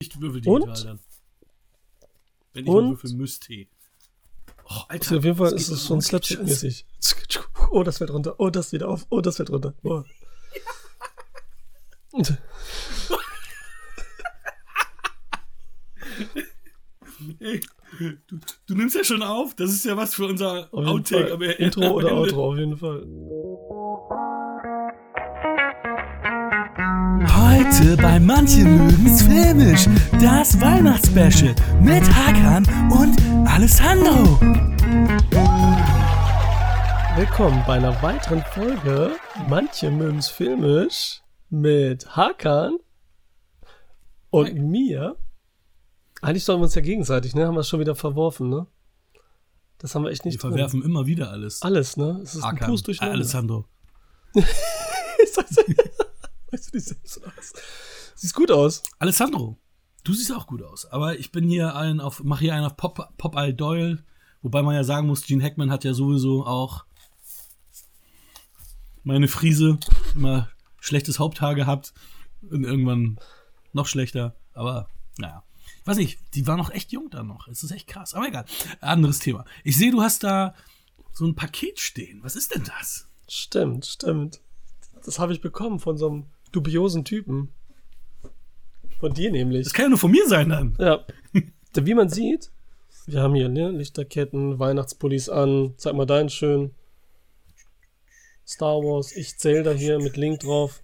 Ich würfel digital Und? dann. Wenn ich Und? nur würfeln müsste. Oh, Alter. Auf jeden Fall ist es schon Rocket slapstick-mäßig. Oh, das fällt runter. Oh, das wieder auf. Oh, das fällt runter. Oh. Ey, du, du nimmst ja schon auf. Das ist ja was für unser Auf Outtake. Intro oder. Outro, auf jeden Fall. Heute bei Manchen mögen's filmisch. Das Weihnachtsspecial mit Hakan und Alessandro. Willkommen bei einer weiteren Folge. Manche mögen's filmisch mit Hakan und Hi. mir. Eigentlich sollen wir uns ja gegenseitig, ne? Haben wir es schon wieder verworfen, ne? Das haben wir echt Wir nicht drin. verwerfen immer wieder alles. Alles, ne? Es ist ein Hakan, Pust äh, durcheinander. Alessandro. weißt du nicht selbst aus? Sieht gut aus. Alessandro, du siehst auch gut aus. Aber ich bin hier ein auf, mach hier einen auf Pop, Pop Al Doyle. Wobei man ja sagen muss, Gene Hackman hat ja sowieso auch meine Friese immer schlechtes Haupthaar gehabt und irgendwann noch schlechter. Aber naja, ich weiß nicht, die war noch echt jung dann noch. Es ist echt krass. Aber egal, anderes Thema. Ich sehe, du hast da so ein Paket stehen. Was ist denn das? Stimmt, stimmt. Das habe ich bekommen von so einem dubiosen Typen. Von dir nämlich. Das kann ja nur von mir sein dann. Ja. Wie man sieht, wir haben hier ne, Lichterketten, Weihnachtspullis an. Zeig mal deinen schön. Star Wars, ich zähle da hier mit Link drauf.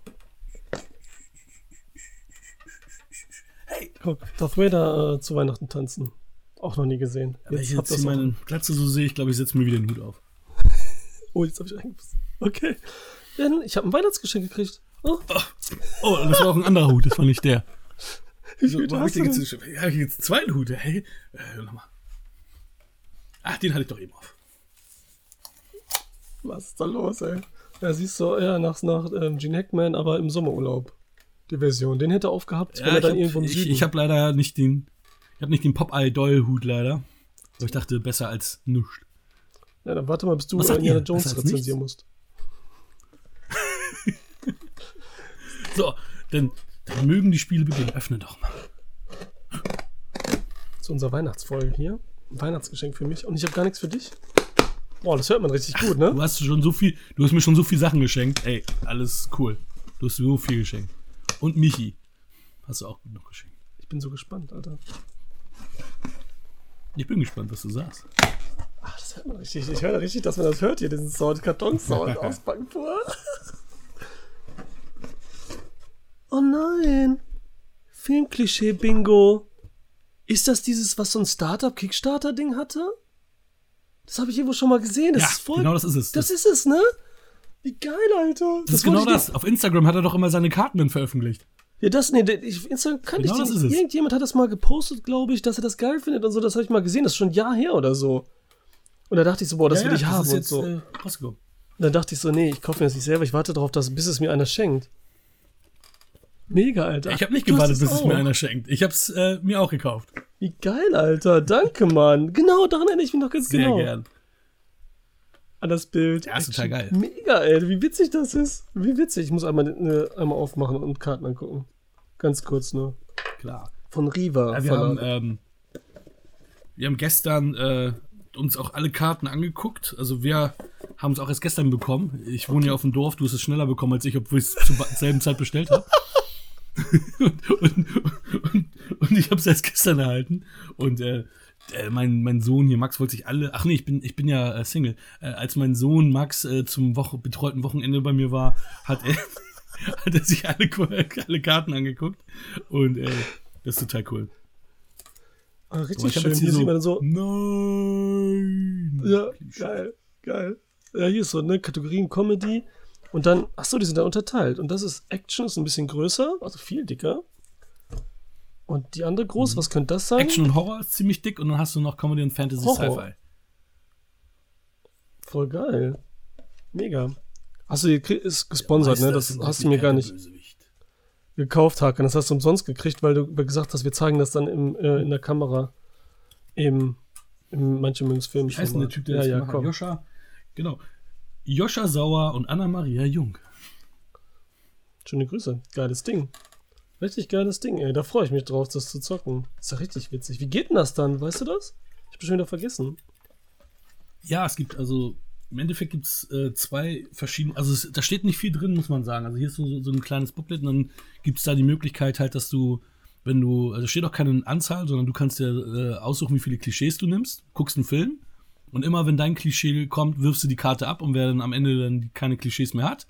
Hey. Guck, Darth Vader äh, zu Weihnachten tanzen. Auch noch nie gesehen. Wenn ich habt jetzt hier meine Glatze so sehe, ich glaube, ich setze mir wieder den Hut auf. Oh, jetzt habe ich eingepasst. Okay. Ich habe ein Weihnachtsgeschenk gekriegt. Oh, Oh, das war auch ein anderer Hut, das war nicht der. wie So, hab ich hast du jetzt, ja, hab jetzt einen zweiten Hut? Hey, äh, nochmal. Ach, den hatte ich doch eben auf. Was ist da los, ey? Ja, siehst du, ja, nach, nach ähm, Gene Hackman, aber im Sommerurlaub. Die Version. Den hätte er aufgehabt, wenn Ja, er ich dann habe irgendwo im Süden. ich, ich hab leider nicht den, ich habe nicht den Popeye Doyle Hut leider. Aber ich dachte, besser als nichts. ja, dann warte mal, bis du Was Indiana? Jones rezensieren musst. So, dann, dann mögen die Spiele beginnen. Öffne doch mal. Zu unserer Weihnachtsfolge hier. Ein Weihnachtsgeschenk für mich. Und ich habe gar nichts für dich. Boah, das hört man richtig gut, ne? Du hast schon so viel, du hast mir schon so viel Sachen geschenkt. Ey, alles cool. Du hast so viel geschenkt. Und Michi. Hast du auch gut noch geschenkt. Ich bin so gespannt, Alter. Ich bin gespannt, was du sagst. Ach, das hört man richtig. Ich höre richtig, dass man das hört hier, diesen Sound, Kartonsound auspacken vor. Oh nein. Filmklischee-Bingo. Ist das dieses, was so ein Startup-Kickstarter-Ding hatte? Das habe ich irgendwo schon mal gesehen. Das ja, ist voll. genau das ist es. das ist es, ne? Wie geil, Alter. Das ist genau das. Auf Instagram hat er doch immer seine Karten dann veröffentlicht. Ja, das, nee, ich, Instagram kann Genau ich das den, ist es. Irgendjemand hat das mal gepostet, glaube ich, dass er das geil findet und so. Das habe ich mal gesehen. Das ist schon ein Jahr her oder so. Und da dachte ich so, boah, das will ich haben ist und jetzt, so. Äh. Und dann dachte ich so, nee, ich kaufe mir das nicht selber. Ich warte darauf, dass, bis es mir einer schenkt. Mega, Alter. Ich habe nicht gewartet, bis es mir einer schenkt. Ich habe es äh, mir auch gekauft. Wie geil, Alter. Danke, Mann. Genau, daran erinnere ich mich noch ganz Sehr genau. gern. An das Bild. Ja, ist total geil. Mega, ey. Wie witzig das ist. Wie witzig. Ich muss einmal, äh, einmal aufmachen und Karten angucken. Ganz kurz nur. Klar. Von Riva. Ja, wir, haben, ähm, wir haben gestern äh, uns auch alle Karten angeguckt. Also wir haben es auch erst gestern bekommen. Ich wohne ja auf dem Dorf, du hast es schneller bekommen als ich, obwohl ich es zur selben Zeit bestellt habe. Und, und, und, und ich habe es erst gestern erhalten. Und äh, äh, mein, mein Sohn hier, Max, wollte sich alle. Ach nee, ich bin, ich bin ja äh, Single. Äh, als mein Sohn Max äh, zum Woche, betreuten Wochenende bei mir war, hat er, hat er sich alle, alle Karten angeguckt. Und äh, das ist total cool. ah, richtig schön. jetzt Hier sieht man so. Nein. Ja, geil, geil. Ja, hier ist so, ne, Kategorien Comedy. Und dann, ach so, die sind da unterteilt. Und das ist Action, ist ein bisschen größer, also viel dicker. Und die andere groß, was könnte das sein? Mhm. Action und Horror ist ziemlich dick und dann hast du noch Comedy und Fantasy. Sci-Fi. Voll geil. Mega. Hast du die ist gesponsert, Meister ne? Das hast du mir gar nicht Bösewicht. gekauft, Haken. Das hast du umsonst gekriegt, weil du gesagt hast, wir zeigen das dann im, äh, in der Kamera. Im, im manche mögen's Film. Wie heißt denn der Typ, der ja, das ja. Joscha. Genau. Joscha Sauer und Anna-Maria Jung. Schöne Grüße. Geiles Ding. Richtig geiles Ding, ey. Da freue ich mich drauf, das zu zocken. Ist ja richtig witzig. Wie geht denn das dann? Weißt du das? Ich hab schon wieder vergessen. Ja, es gibt also im Endeffekt gibt es äh, zwei verschiedene, also es, da steht nicht viel drin, muss man sagen. Also hier ist so, so ein kleines Booklet und dann gibt es da die Möglichkeit halt, dass du, wenn du, also steht auch keine Anzahl, sondern du kannst dir äh, aussuchen, wie viele Klischees du nimmst, guckst einen Film und immer wenn dein Klischee kommt, wirfst du die Karte ab und wer dann am Ende dann keine Klischees mehr hat,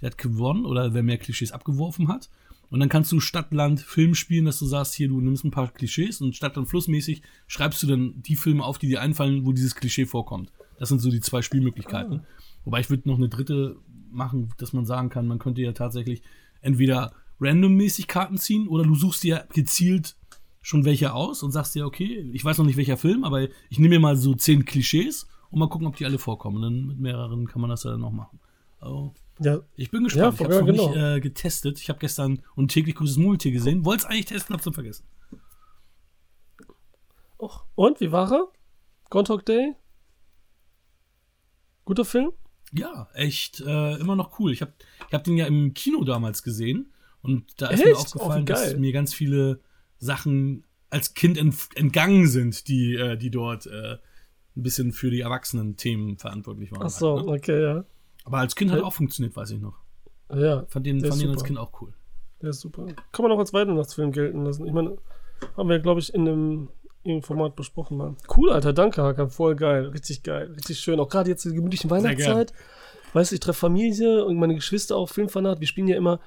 der hat gewonnen oder wer mehr Klischees abgeworfen hat. Und dann kannst du Stadt, Land, Film spielen, dass du sagst, hier, du nimmst ein paar Klischees und Stadt- und Flussmäßig schreibst du dann die Filme auf, die dir einfallen, wo dieses Klischee vorkommt. Das sind so die zwei Spielmöglichkeiten. Wobei ich würde noch eine dritte machen, dass man sagen kann, man könnte ja tatsächlich entweder randommäßig Karten ziehen oder du suchst dir gezielt schon welche aus und sagst dir, okay, ich weiß noch nicht welcher Film, aber ich nehme mir mal so zehn Klischees und mal gucken, ob die alle vorkommen. Und dann mit mehreren kann man das ja dann noch machen. Also, Ja, ich bin gespannt. Ja, ich habe es noch genau. nicht äh, getestet. Ich habe gestern und täglich großes Murmeltier gesehen. Wollte es eigentlich testen, hab's dann vergessen. Och. Und, wie war er? Groundhog Day? Guter Film? Ja, echt äh, immer noch cool. Ich habe ich hab den ja im Kino damals gesehen und da ist mir Echt? aufgefallen, Oh, dass mir ganz viele Sachen als Kind ent entgangen sind, die, äh, die dort äh, ein bisschen für die Erwachsenen-Themen verantwortlich waren. Ach so, halt, ne? okay, ja. Aber als Kind hat Ja. auch funktioniert, weiß ich noch. Ja, Fand den, fand den als. Kind auch cool. der ist super. Kann man auch als Weihnachtsfilm gelten lassen. Ich meine, haben wir, glaube ich, in einem, in einem Format besprochen mal. Cool, Alter, danke, Hakan. Voll geil. Richtig geil. Richtig schön. Auch gerade jetzt in der gemütlichen Weihnachtszeit. Weißt du, ich treffe Familie und meine Geschwister auch Filmfanat. Wir spielen ja immer,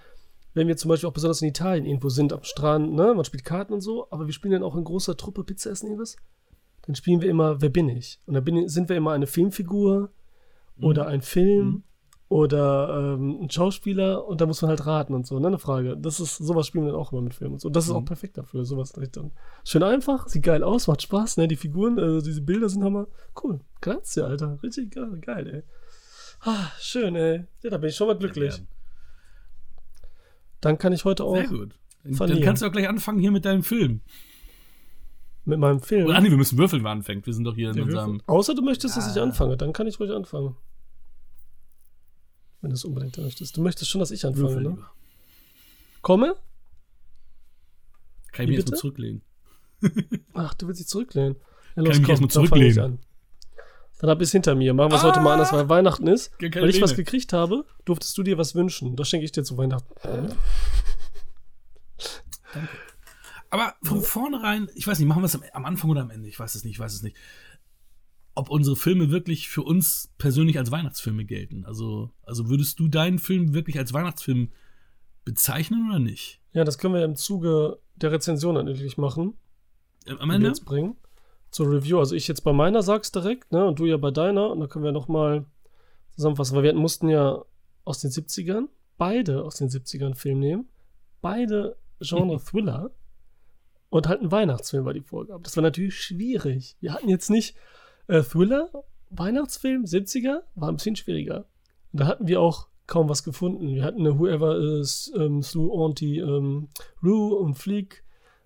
wenn wir zum Beispiel auch besonders in Italien irgendwo sind, am Strand, ne? Man spielt Karten und so, aber wir spielen dann auch in großer Truppe Pizza essen irgendwas. Dann spielen wir immer, wer bin ich? Und dann bin, sind wir immer eine Filmfigur oder ein Film oder ähm, ein Schauspieler und da muss man halt raten und so, ne? Eine Frage. Das ist, sowas spielen wir dann auch immer mit Filmen und so. Das ist auch perfekt dafür, sowas direkt dann. Schön einfach, sieht geil aus, macht Spaß, ne? Die Figuren, also diese Bilder sind Hammer. Cool. Grazie, Alter. Richtig geil, geil, ey. Ah, schön, ey. Ja, da bin ich schon mal glücklich. Dann kann ich heute auch Sehr gut. Dann verlieren. kannst du auch gleich anfangen hier mit deinem Film. mit meinem Film. Oder, ah, nee, wir müssen würfeln, wer anfängt. Wir sind doch hier in unserem. Würfel- Außer du möchtest, dass ich Ja. anfange, dann kann ich ruhig anfangen. Wenn du es unbedingt möchtest. Du möchtest schon, dass ich anfange, Würfel ne? lieber. Komme? Kann ich Wie mich jetzt mal bitte? zurücklehnen? Ach, du willst dich zurücklehnen. Ja, Kann ich mich erstmal dann zurücklehnen? An. Dann hab ich es hinter mir. Machen wir es heute mal anders, weil Weihnachten ist. Weil ich was gekriegt habe, durftest du dir was wünschen. Das schenke ich dir zu Weihnachten. Aber von vornherein, ich weiß nicht, machen wir es am, am Anfang oder am Ende? Ich weiß es nicht, ich weiß es nicht. Ob unsere Filme wirklich für uns persönlich als Weihnachtsfilme gelten. Also, also würdest du deinen Film wirklich als Weihnachtsfilm bezeichnen oder nicht? Ja, das können wir im Zuge der Rezension natürlich machen. Am Ende? jetzt bringen. Zur Review. Also ich jetzt bei meiner sag's direkt, ne? Und du ja bei deiner. Und dann können wir nochmal zusammenfassen. Weil wir mussten ja aus den 70ern, beide aus den 70ern Film nehmen. Beide Genre Thriller. Und halt ein Weihnachtsfilm war die Vorgabe. Das war natürlich schwierig. Wir hatten jetzt nicht äh, Thriller, Weihnachtsfilm, 70er, war ein bisschen schwieriger. Und da hatten wir auch kaum was gefunden. Wir hatten eine Whoever is ähm, Slew Auntie ähm, Rue und Fleek.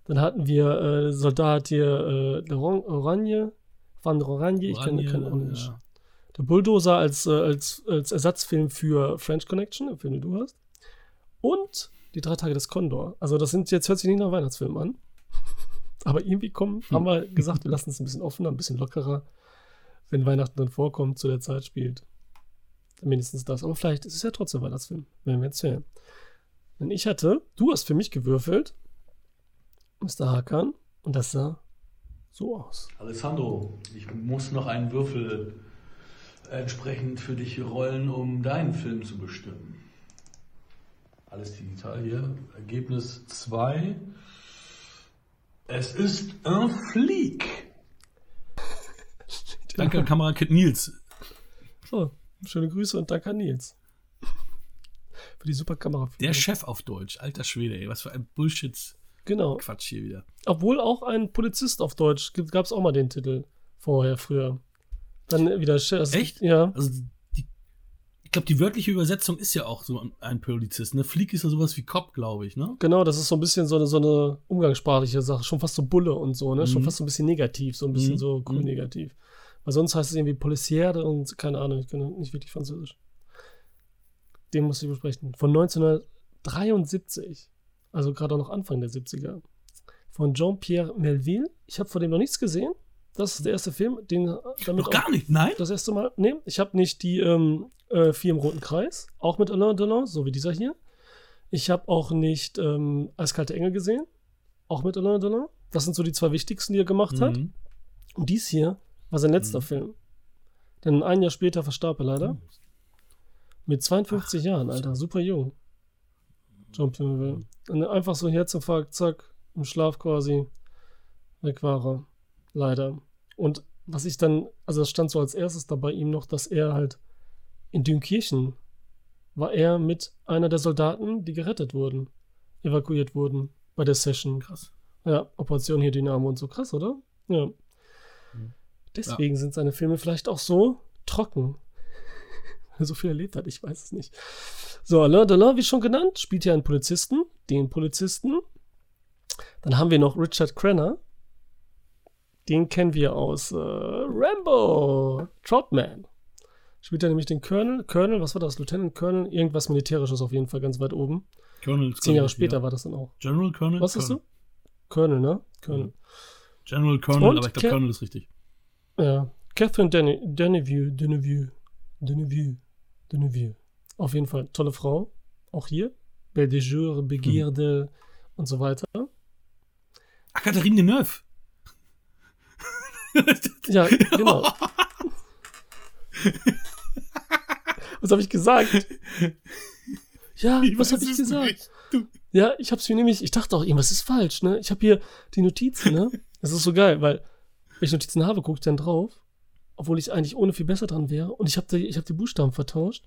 Dann hatten wir äh, Soldat hier, äh, der Oranje, Van Oranje, ich kenne kenn auch nicht. ja. Der Bulldozer als, äh, als, als Ersatzfilm für French Connection, den Film, den du hast. Und die drei Tage des Condor. Also das sind jetzt hört sich nicht nach Weihnachtsfilm an. Aber irgendwie kommen, haben wir gesagt, wir lassen es ein bisschen offener, ein bisschen lockerer. Wenn Weihnachten dann vorkommt, zu der Zeit spielt. Mindestens das. Aber vielleicht ist es ja trotzdem Weihnachtsfilm, wenn wir erzählen. Denn ich hatte, du hast für mich gewürfelt, Mr. Hakan, und das sah so aus. Alessandro, ich muss noch einen Würfel entsprechend für dich rollen, um deinen Film zu bestimmen. Alles digital hier. Ergebnis 2. Es ist ein Fleek. Danke an Kamerakit Nils. So, schöne Grüße und danke an Nils. Für die super Kamera. Der Chef auf Deutsch. Alter Schwede, ey. Was für ein Bullshit-Quatsch Genau. hier wieder. Obwohl auch ein Polizist auf Deutsch gab es auch mal den Titel vorher, früher. Dann wieder Chef. Echt? Ja. Also, die, ich glaube, die wörtliche Übersetzung ist ja auch so ein Polizist. Ne? Flieg ist ja sowas wie Cop, glaube ich, ne? Genau, das ist so ein bisschen so eine, so eine umgangssprachliche Sache. Schon fast so Bulle und so, ne? Schon Mhm. fast so ein bisschen negativ, so ein bisschen Mhm. so cool Mhm. negativ. Weil sonst heißt es irgendwie Policière und keine Ahnung, ich kann nicht wirklich Französisch. Den muss ich besprechen. Von 1973. Also gerade noch Anfang der 70er. Von Jean-Pierre Melville. Ich habe von dem noch nichts gesehen. Das ist der erste Film, den damit Noch gar nicht, nein? das erste Mal. Nee, ich habe nicht die ähm, äh, Vier im Roten Kreis, auch mit Alain Delon, so wie dieser hier. Ich habe auch nicht ähm, Eiskalte Engel gesehen, auch mit Alain Delon. Das sind so die zwei wichtigsten, die er gemacht hat. Mhm. Und dies hier war sein letzter Film. Denn ein Jahr später verstarb er leider. Mit 52 Jahren, Alter, super jung. Plumville. Und einfach so Herzinfarkt, zack, im Schlaf quasi. Weg war er. Leider. Und was ich dann, also das stand so als erstes da bei ihm noch, dass er halt in Dünkirchen war er mit einer der Soldaten, die gerettet wurden, evakuiert wurden bei der Session. Krass. Ja, Operation hier Dynamo und so krass, oder? Ja. Deswegen sind seine Filme vielleicht auch so trocken. Weil er so viel erlebt hat, ich weiß es nicht. So, Alain Delon, wie schon genannt, spielt hier einen Polizisten, den Polizisten. Dann haben wir noch Richard Crenna. Den kennen wir aus äh, Rambo, Troutman. Spielt er nämlich den Colonel. Colonel, was war das? Lieutenant Colonel? Irgendwas Militärisches auf jeden Fall ganz weit oben. Colonel Zehn Jahre später ja. war das dann auch. General Colonel? Was ist du? Colonel, ne? Colonel. General Colonel, Und aber ich glaube, Colonel ist richtig. Ja, Catherine Dene- Denevue, Denevue, Denevue, Denevue. Auf jeden Fall tolle Frau. Auch hier. Belle de Jour, Begierde und so weiter. Ah, Catherine Deneuve. Ja, genau. Was habe ich gesagt? Ja, Wie was habe ich gesagt? Ja, ich hab's mir nämlich, ich dachte auch, irgendwas ist falsch, ne? Ich habe hier die Notizen, ne? Das ist so geil, weil wenn ich Notizen habe, gucke ich dann drauf, obwohl ich eigentlich ohne viel besser dran wäre. Und ich habe die, ich hab die Buchstaben vertauscht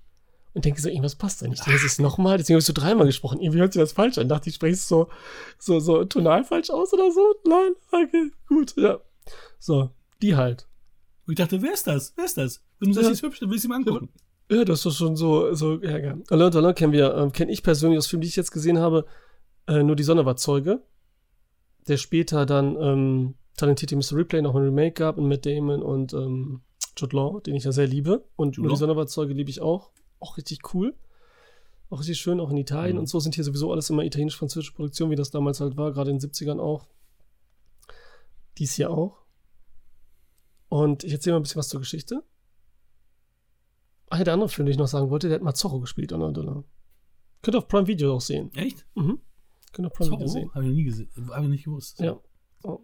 und denke so, irgendwas passt da nicht. Das ist nochmal, deswegen habe ich so dreimal gesprochen. Irgendwie hört sich das falsch an. Dachte ich, spreche es so, so, so tonal falsch aus oder so. Nein, okay, gut, ja. So, die halt. Und ich dachte, wer ist das? Wer ist das? Wenn du Ja. sagst, die ist hübsch, dann willst du ihn mal angucken. Ja, das ist schon so, so, ja, ja. Alain Delon kennen wir, ähm, kenne ich persönlich aus Filmen, die ich jetzt gesehen habe, äh, nur die Sonne war Zeuge, der später dann ähm, talentierte Mr. Replay noch ein Remake gab mit Matt Damon und ähm, Jude Law, den ich ja sehr liebe. Und Jude nur die Law. Sonne war Zeuge liebe ich auch. Auch richtig cool. Auch richtig schön, auch in Italien Mhm. und so sind hier sowieso alles immer italienisch-französische Produktionen, wie das damals halt war, gerade in den 70ern auch. Dies hier auch. Und ich erzähle mal ein bisschen was zur Geschichte. Ach ja, der andere Film, den ich noch sagen wollte, der hat mal Zorro gespielt, Delon. Könnt ihr auf Prime Video auch sehen. Echt? Mhm. Könnt ihr auf Prime Video Zorro? sehen. Habe ich nie gesehen. Habe ich nicht gewusst. Ja. Oh.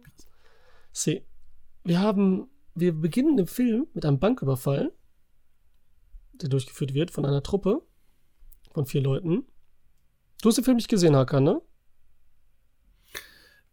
See. Wir haben, wir beginnen im Film mit einem Banküberfall, der durchgeführt wird von einer Truppe von vier Leuten. Du hast den Film nicht gesehen, Hakan, ne?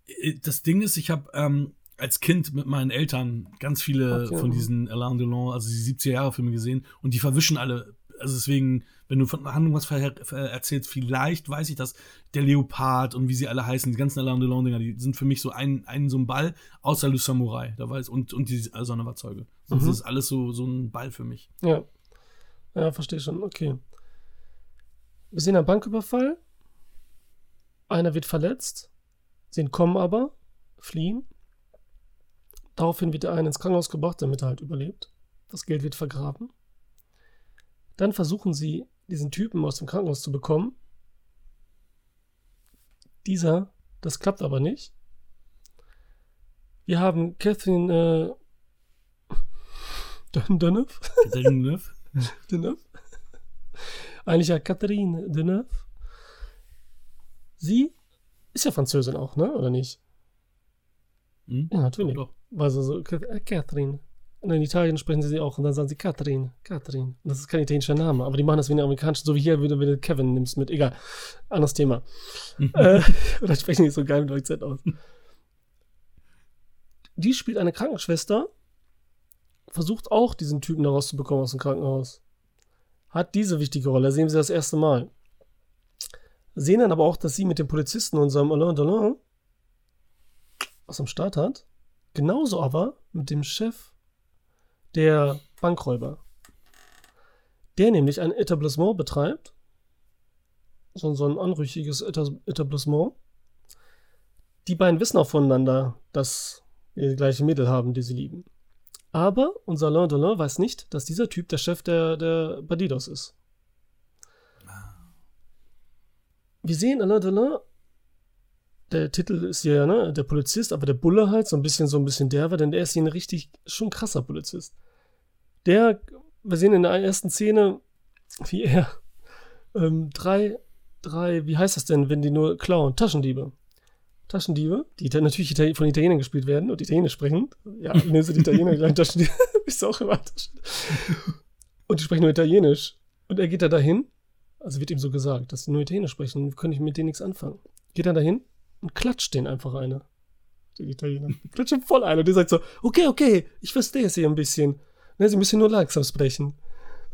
Äh, Das Ding ist, ich habe ähm, als Kind mit meinen Eltern ganz viele Okay. von diesen Alain Delon, also die 70er-Jahre-Filme gesehen und die verwischen alle. Also deswegen, wenn du von der Handlung was erzählst, vielleicht weiß ich das, der Leopard und wie sie alle heißen, die ganzen Alain Delon-Dinger, die sind für mich so ein, ein so ein Ball, außer Le Samurai, da weiß, und, und die Sonne war Zeuge. Sonst Mhm. ist alles so, so ein Ball für mich. Ja. Ja, verstehe schon. Okay. Wir sehen einen Banküberfall. Einer wird verletzt. Sie entkommen aber, fliehen. Daraufhin wird der eine ins Krankenhaus gebracht, damit er halt überlebt. Das Geld wird vergraben. Dann versuchen sie, diesen Typen aus dem Krankenhaus zu bekommen. Dieser, das klappt aber nicht. Wir haben Catherine äh, Dun-. Catherine Deneuve. Eigentlich ja Catherine Deneuve. Sie ist ja Französin auch, ne? Oder nicht? Hm? Ja, natürlich. Doch. Sie so, Ca- äh, Catherine. Und in Italien sprechen sie sie auch und dann sagen sie Catherine, Catherine. Und das ist kein italienischer Name, aber die machen das wie ein amerikanischer, so wie hier, wenn du wenn du Kevin nimmst mit, egal. Anderes Thema. äh, oder sprechen die so geil mit Akzent aus. Die spielt eine Krankenschwester, versucht auch diesen Typen da rauszubekommen aus dem Krankenhaus. Hat diese wichtige Rolle, sehen sie das erste Mal. Sehen dann aber auch, dass sie mit dem Polizisten, unserem Alain Delon, was am Start hat. Genauso aber mit dem Chef der Bankräuber. Der nämlich ein Etablissement betreibt. So, so ein anrüchiges Eta- Etablissement. Die beiden wissen auch voneinander, dass wir die gleichen Mädel haben, die sie lieben. Aber unser Alain Delon weiß nicht, dass dieser Typ der Chef der, der Bandidos ist. Wir sehen Alain Delon der Titel ist ja, ne, der Polizist, aber der Bulle halt, so ein bisschen, so ein bisschen der war, denn der ist hier ein richtig, schon krasser Polizist. Der, wir sehen in der ersten Szene, wie er ähm, drei, drei, wie heißt das denn, wenn die nur klauen? Taschendiebe. Taschendiebe, die dann natürlich von Italienern gespielt werden und Italienisch sprechen. Ja, ich nenne sie die Italiener, kleinen Taschendiebe. ist auch immer Taschendiebe. Und die sprechen nur Italienisch. Und er geht da dahin, also wird ihm so gesagt, dass sie nur Italienisch sprechen, können ich mit denen nichts anfangen. Geht dann dahin und klatscht denen einfach eine. Die Italiener. Die klatschen voll eine. Und die sagt so, okay, okay, ich verstehe sie ein bisschen. Ne, sie müssen nur langsam sprechen.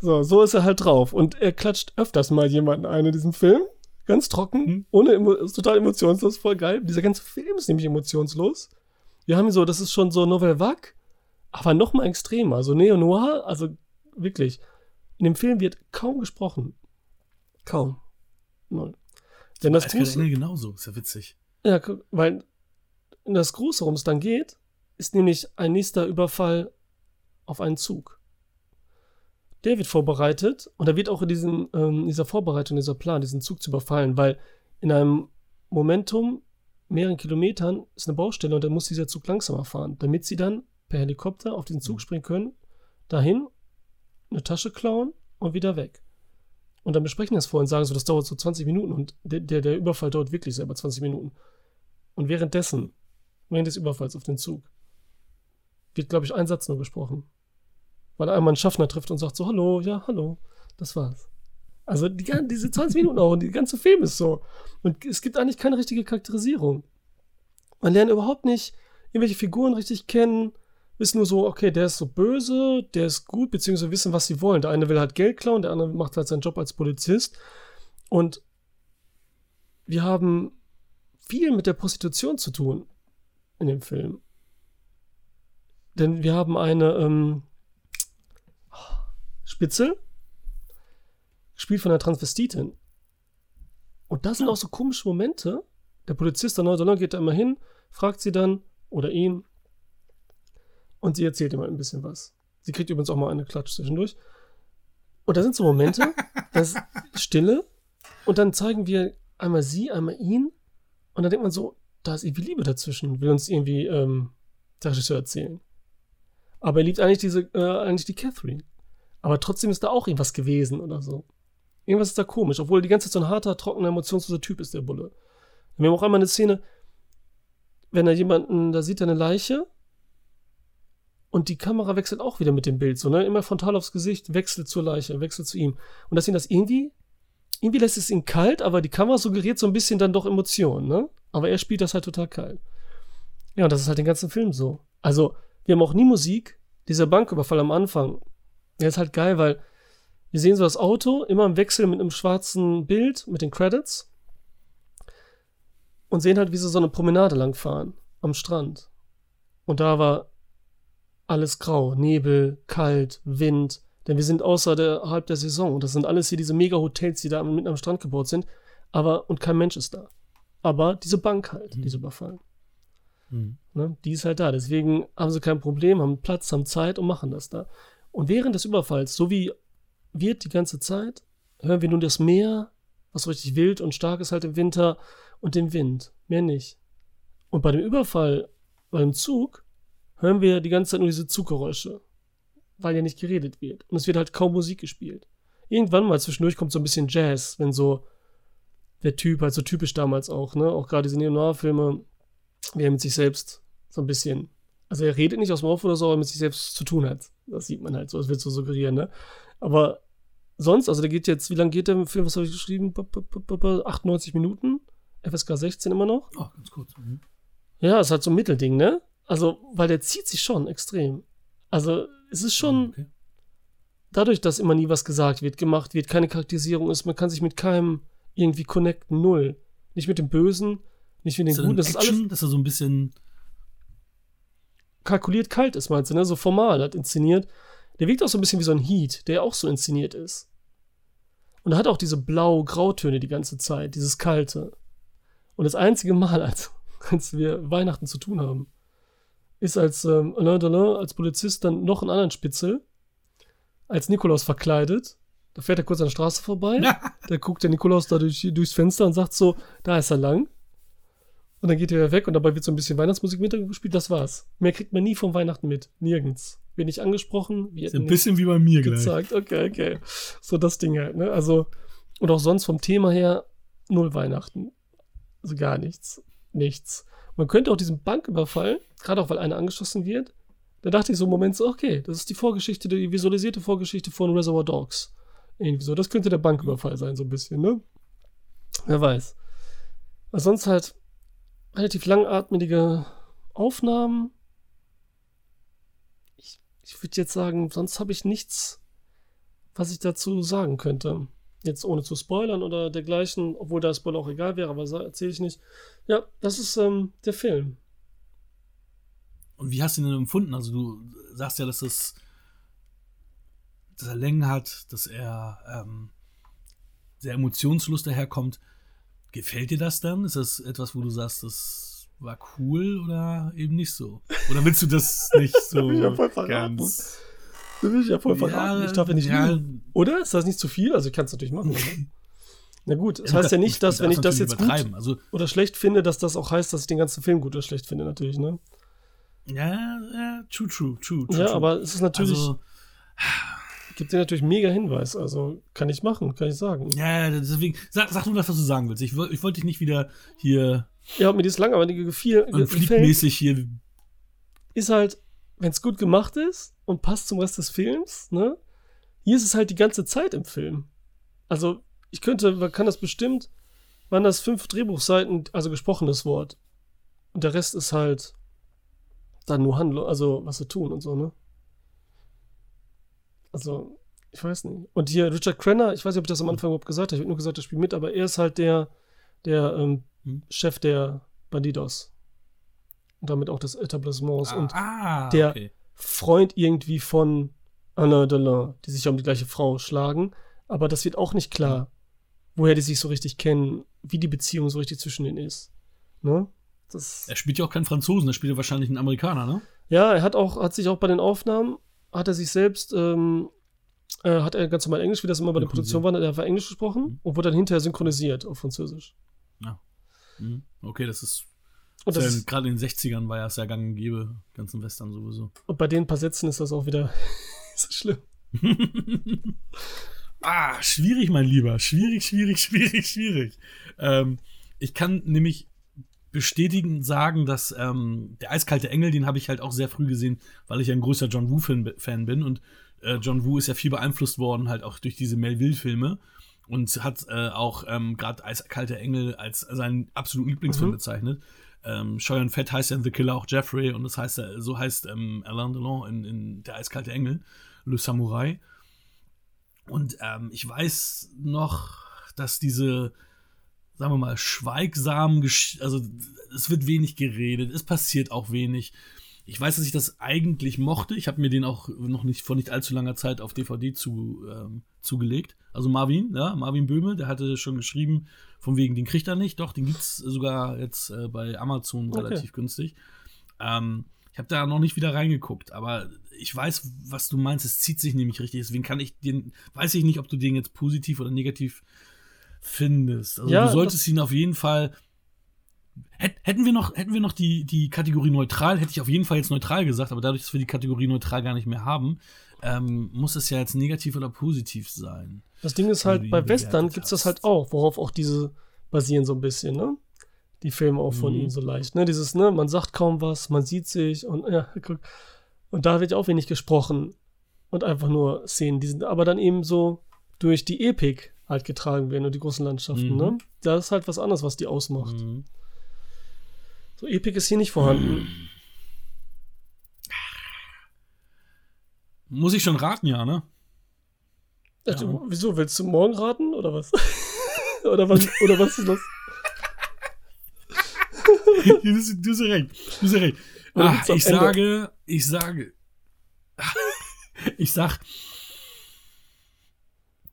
So, so ist er halt drauf. Und er klatscht öfters mal jemanden ein in diesem Film. Ganz trocken, Mhm. ohne ist total emotionslos, voll geil. Dieser ganze Film ist nämlich emotionslos. Wir haben so, das ist schon so Nouvelle Vague, aber noch mal extremer. So Neo-Noir, also wirklich. In dem Film wird kaum gesprochen. Kaum. Null. Denn das große, genauso, ist ja witzig. ja, weil das Große, worum es dann geht, ist nämlich ein nächster Überfall auf einen Zug. Der wird vorbereitet und da wird auch in diesen, ähm, dieser Vorbereitung, dieser Plan, diesen Zug zu überfallen, weil in einem Momentum, mehreren Kilometern, ist eine Baustelle und dann muss dieser Zug langsamer fahren, damit sie dann per Helikopter auf diesen Zug springen können, dahin, eine Tasche klauen und wieder weg. Und dann besprechen wir das vorher und sagen so, das dauert so 20 Minuten und der, der, der Überfall dauert wirklich selber 20 Minuten. Und währenddessen, während des Überfalls auf den Zug, wird, glaube ich, ein Satz nur gesprochen. Weil einmal einen Schaffner trifft und sagt so, hallo, ja, hallo, das war's. Also die, diese 20 Minuten auch und die ganze Film ist so. Und es gibt eigentlich keine richtige Charakterisierung. Man lernt überhaupt nicht irgendwelche Figuren richtig kennen, wissen nur so, okay, der ist so böse, der ist gut, beziehungsweise wissen, was sie wollen. Der eine will halt Geld klauen, der andere macht halt seinen Job als Polizist. Und wir haben viel mit der Prostitution zu tun in dem Film. Denn wir haben eine ähm, Spitzel, gespielt von einer Transvestitin. Und das sind auch so komische Momente. Der Polizist, der Neudollar, geht da immer hin, fragt sie dann, oder ihn, und sie erzählt ihm halt ein bisschen was. Sie kriegt übrigens auch mal eine Klatsch zwischendurch. Und da sind so Momente, da ist Stille, und dann zeigen wir einmal sie, einmal ihn, und dann denkt man so, da ist irgendwie Liebe dazwischen, will uns irgendwie ähm, der Regisseur erzählen. Aber er liebt eigentlich diese, äh, eigentlich die Catherine. Aber trotzdem ist da auch irgendwas gewesen oder so. Irgendwas ist da komisch, obwohl die ganze Zeit so ein harter, trockener, emotionsloser Typ ist, der Bulle. Wir haben auch einmal eine Szene, wenn er jemanden, da sieht er eine Leiche und die Kamera wechselt auch wieder mit dem Bild, so, ne? Immer frontal aufs Gesicht, wechselt zur Leiche, wechselt zu ihm. Und dass ihn das irgendwie, irgendwie lässt es ihn kalt, aber die Kamera suggeriert so ein bisschen dann doch Emotionen, ne? Aber er spielt das halt total kalt. Ja, und das ist halt den ganzen Film so. Also, wir haben auch nie Musik. Dieser Banküberfall am Anfang, der ist halt geil, weil wir sehen so das Auto immer im Wechsel mit einem schwarzen Bild, mit den Credits. Und sehen halt, wie sie so eine Promenade langfahren am Strand. Und da war alles grau, Nebel, kalt, Wind. Denn wir sind außerhalb der Saison. Und das sind alles hier diese Mega-Hotels, die da mitten am Strand gebaut sind. Aber, und kein Mensch ist da. Aber diese Bank halt, diese überfallen. Mhm. Ne? Die ist halt da. Deswegen haben sie kein Problem, haben Platz, haben Zeit und machen das da. Und während des Überfalls, so wie wird die ganze Zeit, hören wir nun das Meer, was richtig wild und stark ist halt im Winter, und den Wind. Mehr nicht. Und bei dem Überfall, beim Zug, hören wir die ganze Zeit nur diese Zuggeräusche. Weil ja nicht geredet wird. Und es wird halt kaum Musik gespielt. Irgendwann mal zwischendurch kommt so ein bisschen Jazz, wenn so der Typ, halt so typisch damals auch, ne? Auch gerade diese Neo-Noir-Filme, wie er mit sich selbst so ein bisschen. Also er redet nicht aus dem Off oder so, aber mit sich selbst zu tun hat. Das sieht man halt so, das wird so suggerieren, ne? Aber sonst, also der geht jetzt, wie lange geht der Film, was habe ich geschrieben? P- p- p- p- 98 Minuten. FSK 16 immer noch. Oh, ganz kurz. Mhm. Ja, ist halt so ein Mittelding, ne? Also, weil der zieht sich schon extrem. Also, es ist schon Okay. dadurch, dass immer nie was gesagt wird, gemacht wird, keine Charakterisierung ist, man kann sich mit keinem irgendwie connecten, null. Nicht mit dem Bösen, nicht mit da Guten, das ist alles Action, dass er so ein bisschen. Kalkuliert kalt ist, meinst du, ne? So formal hat inszeniert. Der wirkt auch so ein bisschen wie so ein Heat, der auch so inszeniert ist. Und er hat auch diese blau-grautöne die ganze Zeit, dieses Kalte. Und das einzige Mal, als, als wir Weihnachten zu tun haben, ist als ähm, Alain Delon als Polizist dann noch einen anderen Spitzel, als Nikolaus verkleidet. Da fährt er kurz an der Straße vorbei. da guckt der Nikolaus da durch, durchs Fenster und sagt so, da ist er lang. Und dann geht er weg und dabei wird so ein bisschen Weihnachtsmusik im Hintergrund gespielt. Das war's. Mehr kriegt man nie vom Weihnachten mit. Nirgends. Wird nicht angesprochen. Ist ein bisschen wie bei mir gleich. gezeigt. Okay, okay. So das Ding halt, ne? Also, und auch sonst vom Thema her null Weihnachten. Also gar nichts. Nichts. Man könnte auch diesen Banküberfall, gerade auch weil einer angeschossen wird, da dachte ich so im Moment so, okay, das ist die Vorgeschichte, die visualisierte Vorgeschichte von Reservoir Dogs. Irgendwie so. Das könnte der Banküberfall sein, so ein bisschen, ne? Wer weiß. Aber sonst halt relativ langatmige Aufnahmen. Ich, ich würde jetzt sagen, sonst habe ich nichts, was ich dazu sagen könnte. Jetzt ohne zu spoilern oder dergleichen, obwohl da Spoiler auch egal wäre, aber erzähle ich nicht. Ja, das ist ähm, der Film. Und wie hast du ihn denn empfunden? Also du sagst ja, dass es dass er Längen hat, dass er ähm, sehr emotionslos daherkommt. Gefällt dir das dann? Ist das etwas, wo du sagst, das war cool oder eben nicht so? Oder willst du das nicht so ich ja voll verraten. ganz? Das will ich ja voll Ja, verraten. Ich darf ja nicht ja. Oder? Ist das nicht zu viel? Also ich kann es natürlich machen. Oder? Na gut, das Ja, heißt ja nicht, dass wenn ich das jetzt gut. Also oder schlecht finde, dass das auch heißt, dass ich den ganzen Film gut oder schlecht finde, natürlich, ne? ja, ja, true, true, true. true Ja, true. aber es ist natürlich, also, gibt dir natürlich mega Hinweis. Also kann ich machen, kann ich sagen. ja, deswegen sag, sag nur das, was du sagen willst. Ich, ich wollte dich nicht wieder hier Ja, mir dieses langweilige Gefühl und fliegmäßig hier ist halt, wenn es gut gemacht ist und passt zum Rest des Films, ne? Hier ist es halt die ganze Zeit im Film. Also, ich könnte, man kann das bestimmt, waren das fünf Drehbuchseiten, also gesprochenes Wort. Und der Rest ist halt dann nur Handlung, also was sie tun und so, ne? Also, ich weiß nicht. Und hier Richard Crenner, ich weiß nicht, ob ich das am Anfang überhaupt gesagt habe, ich habe nur gesagt, er spielt mit, aber er ist halt der, der ähm, Hm. Chef der Bandidos. Und damit auch des Etablissements. und ah, der- okay. Freund irgendwie von Anna Delin, die sich ja um die gleiche Frau schlagen. Aber das wird auch nicht klar, woher die sich so richtig kennen, wie die Beziehung so richtig zwischen denen ist. Ne? Das, Er spielt ja auch keinen Franzosen, er spielt ja wahrscheinlich einen Amerikaner, ne? ja, er hat auch, hat sich auch bei den Aufnahmen, hat er sich selbst, ähm, äh, hat er ganz normal Englisch, wie das immer bei der Produktion war, hat er einfach Englisch gesprochen und wurde dann hinterher synchronisiert auf Französisch. Mhm. Okay, das ist. Und, das ja, Gerade in den 60ern war ja es ja gang und gäbe, ganzen Western sowieso. und bei den paar Sätzen ist das auch wieder so schlimm. ah, schwierig, mein Lieber. Schwierig, schwierig, schwierig, schwierig. Ähm, ich kann nämlich bestätigend sagen, dass ähm, der eiskalte Engel, den habe ich halt auch sehr früh gesehen, weil ich ja ein größer John Woo-Fan bin. Und äh, John Woo ist ja viel beeinflusst worden, halt auch durch diese Melville-Filme. Und hat äh, auch ähm, gerade Eiskalte Engel als seinen absoluten Lieblingsfilm Mhm. bezeichnet. Ähm, Scheu und Fett heißt ja in The Killer auch Jeffrey und das heißt, ja- so heißt ähm, Alain Delon in, in Der Eiskalte Engel, Le Samurai. Und ähm, ich weiß noch, dass diese, sagen wir mal, schweigsamen, Gesch also es wird wenig geredet, es passiert auch wenig. Ich weiß, dass ich das eigentlich mochte. Ich habe mir den auch noch nicht vor nicht allzu langer Zeit auf DVD zu, ähm, zugelegt. Also Marvin, ja, Marvin Böhme, der hatte schon geschrieben, von wegen, den kriegt er nicht. Doch, den gibt's sogar jetzt äh, bei Amazon Okay. relativ günstig. Ähm, ich habe da noch nicht wieder reingeguckt, aber ich weiß, was du meinst. Es zieht sich nämlich richtig. Deswegen kann ich den, weiß ich nicht, ob du den jetzt positiv oder negativ findest. Also Ja, du solltest ihn auf jeden Fall. Hätt- Hätten wir noch, hätten wir noch die, die Kategorie neutral, hätte ich auf jeden Fall jetzt neutral gesagt, aber dadurch, dass wir die Kategorie neutral gar nicht mehr haben, ähm, muss es ja jetzt negativ oder positiv sein. Das Ding ist halt, bei Western gibt es das halt auch, worauf auch diese basieren so ein bisschen, ne? Die Filme auch von Mhm. ihm so leicht, ne? Dieses, ne, man sagt kaum was, man sieht sich und ja, guck. Und da wird ja auch wenig gesprochen und einfach nur Szenen, die sind aber dann eben so durch die Epik halt getragen werden und die großen Landschaften, Mhm. ne? Das ist halt was anderes, was die ausmacht. Mhm. So Epik ist hier nicht vorhanden. Muss ich schon raten, ja, ne? Äh, du- Wieso, willst du morgen raten oder was? oder was, oder was ist los? du, hast, du hast ja recht. Du hast ja recht. Ah, am ich Ende- sage, ich sage, ich sag,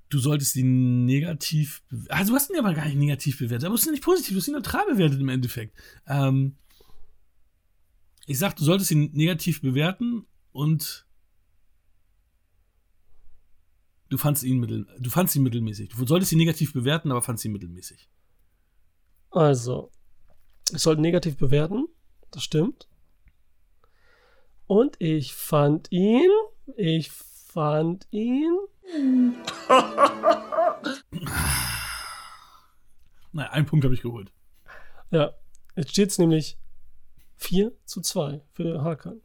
du solltest ihn negativ, ah, du hast ihn aber gar nicht negativ bewertet, aber du hast ihn nicht positiv, du hast ihn neutral bewertet im Endeffekt. Ähm, ich sag, du solltest ihn negativ bewerten und du fandst ihn mittel, du fandst ihn mittelmäßig. Du solltest ihn negativ bewerten, aber fandst ihn mittelmäßig. Also, Ich sollte negativ bewerten. Das stimmt. Und ich fand ihn. Ich fand ihn. Naja, einen Punkt habe ich geholt. Ja, jetzt steht es nämlich 4 zu 2 für Hakan.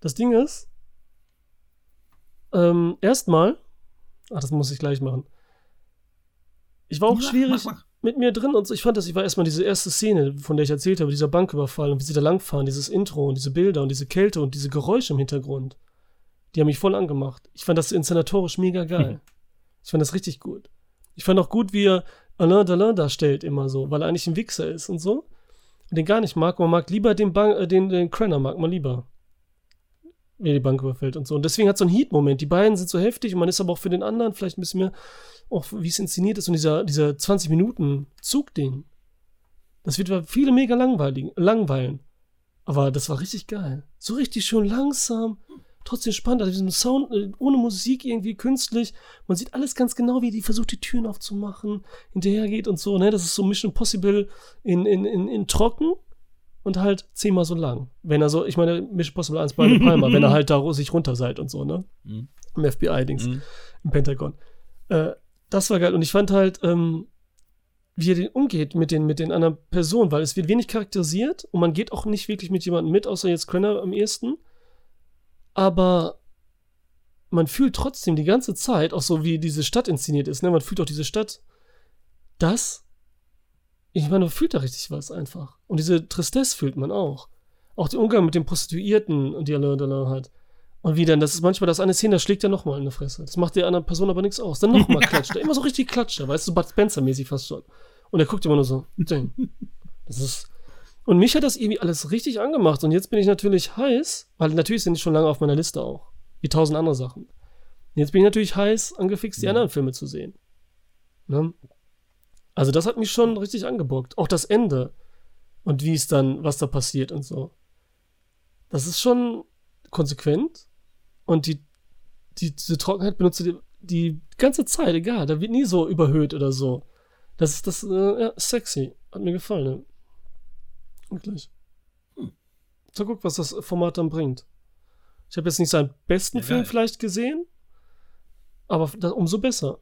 Das Ding ist, ähm, erstmal, ach, das muss ich gleich machen. Ich war auch Ja, schwierig mach, mach. mit mir drin und so. Ich fand das, ich war erstmal diese erste Szene, von der ich erzählt habe, dieser Banküberfall und wie sie da langfahren, dieses Intro und diese Bilder und diese Kälte und diese Geräusche im Hintergrund. Die haben mich voll angemacht. Ich fand das inszenatorisch mega geil. Ich fand das richtig gut. Ich fand auch gut, wie er Alain Delin darstellt, immer so, weil er eigentlich ein Wichser ist und so. Und den gar nicht mag. Man mag lieber den, Bank, äh, den, den Crenner, mag man lieber. Wie er die Bank überfällt und so. Und deswegen hat so ein Heat-Moment. Die beiden sind so heftig und man ist aber auch für den anderen vielleicht ein bisschen mehr, auch wie es inszeniert ist und dieser, dieser 20-Minuten-Zugding. Das wird viele mega langweilig, langweilen. Aber das war richtig geil. So richtig schön langsam, trotzdem spannend. Also diesen Sound, äh, ohne Musik irgendwie künstlich. Man sieht alles ganz genau, wie die versucht, die Türen aufzumachen, hinterhergeht und so. Ne? Das ist so Mission Possible in, in, in, in trocken und halt zehnmal so lang. Wenn er so, ich meine, Mission Possible 1 bei De Palma, wenn er halt da sich runter seid und so, ne? Mhm. Im FBI-Dings, Mhm. im Pentagon. Äh, das war geil. Und ich fand halt, ähm, wie er den umgeht mit den, mit den anderen Personen, weil es wird wenig charakterisiert und man geht auch nicht wirklich mit jemandem mit, außer jetzt Crenner am ehesten. Aber man fühlt trotzdem die ganze Zeit, auch so wie diese Stadt inszeniert ist, ne? Man fühlt auch diese Stadt, das, ich meine, man fühlt da richtig was einfach. Und diese Tristesse fühlt man auch. Auch der Umgang mit den Prostituierten und die Alain Delon hat. Und wie dann, das ist manchmal das eine Szene, da schlägt er nochmal in die Fresse. Das macht der anderen Person aber nichts aus. Dann nochmal klatscht er. Immer so richtig klatscht er, weißt du, Bud Spencer-mäßig fast schon. Und er guckt immer nur so. Ding. Das ist. Und mich hat das irgendwie alles richtig angemacht. Und jetzt bin ich natürlich heiß, weil natürlich sind die schon lange auf meiner Liste auch. Wie tausend andere Sachen. Jetzt bin ich natürlich heiß, angefixt, die anderen Filme zu sehen. Ne? Also, das hat mich schon richtig angebockt. Auch das Ende. Und wie es dann, was da passiert und so. Das ist schon konsequent. Und die, die, diese Trockenheit benutzt die, die ganze Zeit, egal. Da wird nie so überhöht oder so. Das ist das, äh, ja, sexy. Hat mir gefallen, ne? Wirklich. So, guck, was das Format dann bringt. Ich habe jetzt nicht seinen besten Ja, Film vielleicht gesehen, aber das, umso besser.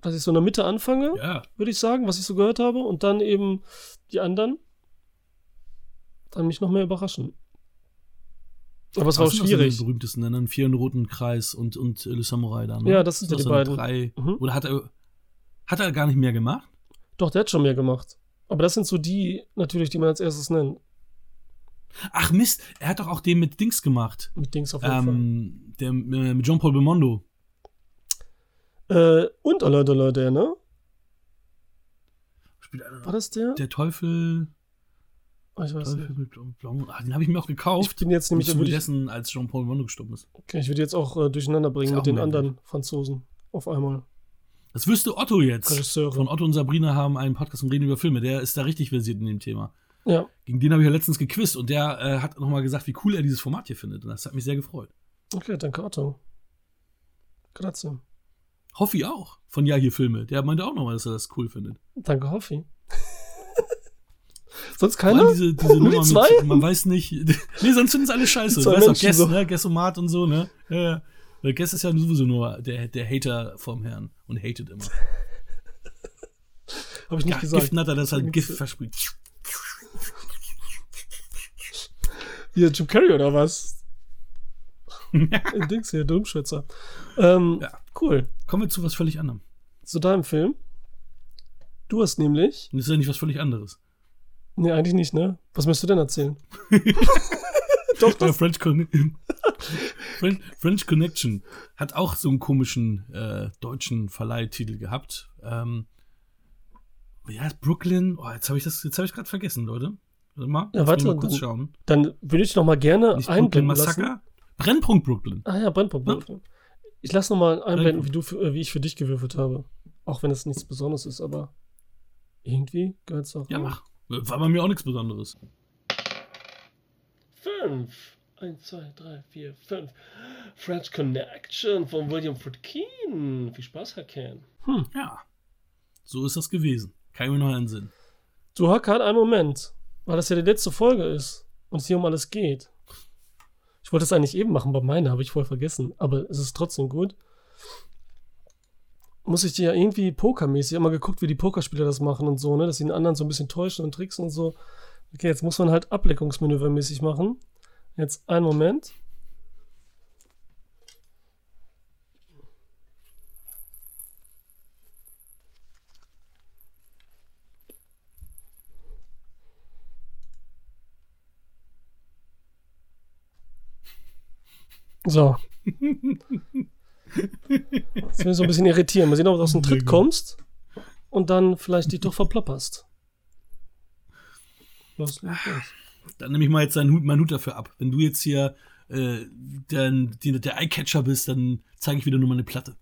Dass ich so in der Mitte anfange, Ja, würde ich sagen, was ich so gehört habe, und dann eben die anderen dann mich noch mehr überraschen. Aber es war auch schwierig. Die berühmtesten, ne? Einen vier roten Kreis und, und Le Samurai dann. Ja, das sind ja die beiden. Drei, Mhm. Oder hat er, hat er gar nicht mehr gemacht? Doch, der hat schon mehr gemacht. Aber das sind so die, natürlich, die man als erstes nennt. Ach Mist, er hat doch auch den mit Dings gemacht. Mit Dings auf jeden Ähm, der äh, mit Jean-Paul Belmondo. Fall. Äh, und Alain Delon, der, ne? Spielt einer War das der? Der Teufel. Ah, ich weiß Teufel nicht. mit Blanc. Ah, den habe ich mir auch gekauft. Ich bin jetzt Nämlich nämlich, würde ich, dessen, als Jean-Paul Belmondo gestorben ist. okay, ich würde jetzt auch äh, durcheinander bringen mit den anderen Franzosen. Auf einmal. Das wüsste Otto jetzt. Regisseure. Von Otto und Sabrina haben einen Podcast und reden über Filme. Der ist da richtig versiert in dem Thema. Ja, Gegen den habe ich ja letztens gequizt und der äh, hat nochmal gesagt, wie cool er dieses Format hier findet. Und das hat mich sehr gefreut. okay, danke Otto. Grazie. Hoffi auch von Ja hier Filme. Der meinte auch nochmal, dass er das cool findet. Danke, Hoffi. Sonst keiner? diese, diese Nur die Nummer zwei? mit, man weiß nicht. nee, sonst finden es alle scheiße. Die Du weißt auch Guess, so. ne? Guessomat und so, ne? Ja, ja. Weil Guess ist ja sowieso nur der, der Hater vom Herrn und hatet immer. Habe ich nicht Ja, gesagt. Gift hat er das halt. Gift versprüht. Hier, Jim Carrey oder was? Dings hier, Dummschwätzer. Ähm, Ja. Cool. Kommen wir zu was völlig anderem. Zu deinem Film. Du hast nämlich. Das ist ja nicht was völlig anderes. Nee, eigentlich nicht, ne? Was möchtest du denn erzählen? Doch, das. French, Con French, French Connection hat auch so einen komischen äh, deutschen Verleihtitel gehabt. Ähm, wie heißt Brooklyn? Oh, jetzt habe ich das, jetzt habe ich gerade vergessen, Leute. Warte mal, Ja, warte, mal kurz dann- schauen. Dann würde ich noch mal gerne Nicht Brooklyn einblenden lassen. Massaker? Brennpunkt Brooklyn. Ah ja, Brennpunkt. Ja. Brooklyn. Ich lasse noch mal einblenden, wie, du für, äh, wie ich für dich gewürfelt habe. Auch wenn es nichts Besonderes ist, aber irgendwie gehört es auch. Ja, mach. War bei mir auch nichts Besonderes. Fünf. Eins, zwei, drei, vier, fünf. French Connection von William Friedkin. Viel Spaß, Herr Ken. Hm. Ja. So ist das gewesen. Kann ich mir noch einen Sinn. Du Hacker, einen Moment. Weil das ja die letzte Folge ist und es hier um alles geht. Ich wollte es eigentlich eben machen bei meiner, habe ich voll vergessen. Aber es ist trotzdem gut. Muss ich dir ja irgendwie pokermäßig immer geguckt, wie die Pokerspieler das machen und so, ne? Dass sie den anderen so ein bisschen täuschen und tricksen und so. Okay, jetzt muss man halt ableckungsmanövermäßig machen. Jetzt einen Moment. So. Das will so ein bisschen irritieren. Mal sehen, ob du aus dem Tritt kommst und dann vielleicht dich doch verplapperst. Los, los, los. Dann nehme ich mal jetzt Hut, meinen Hut dafür ab. Wenn du jetzt hier äh, der, der, der Eyecatcher bist, dann zeige ich wieder nur meine Platte.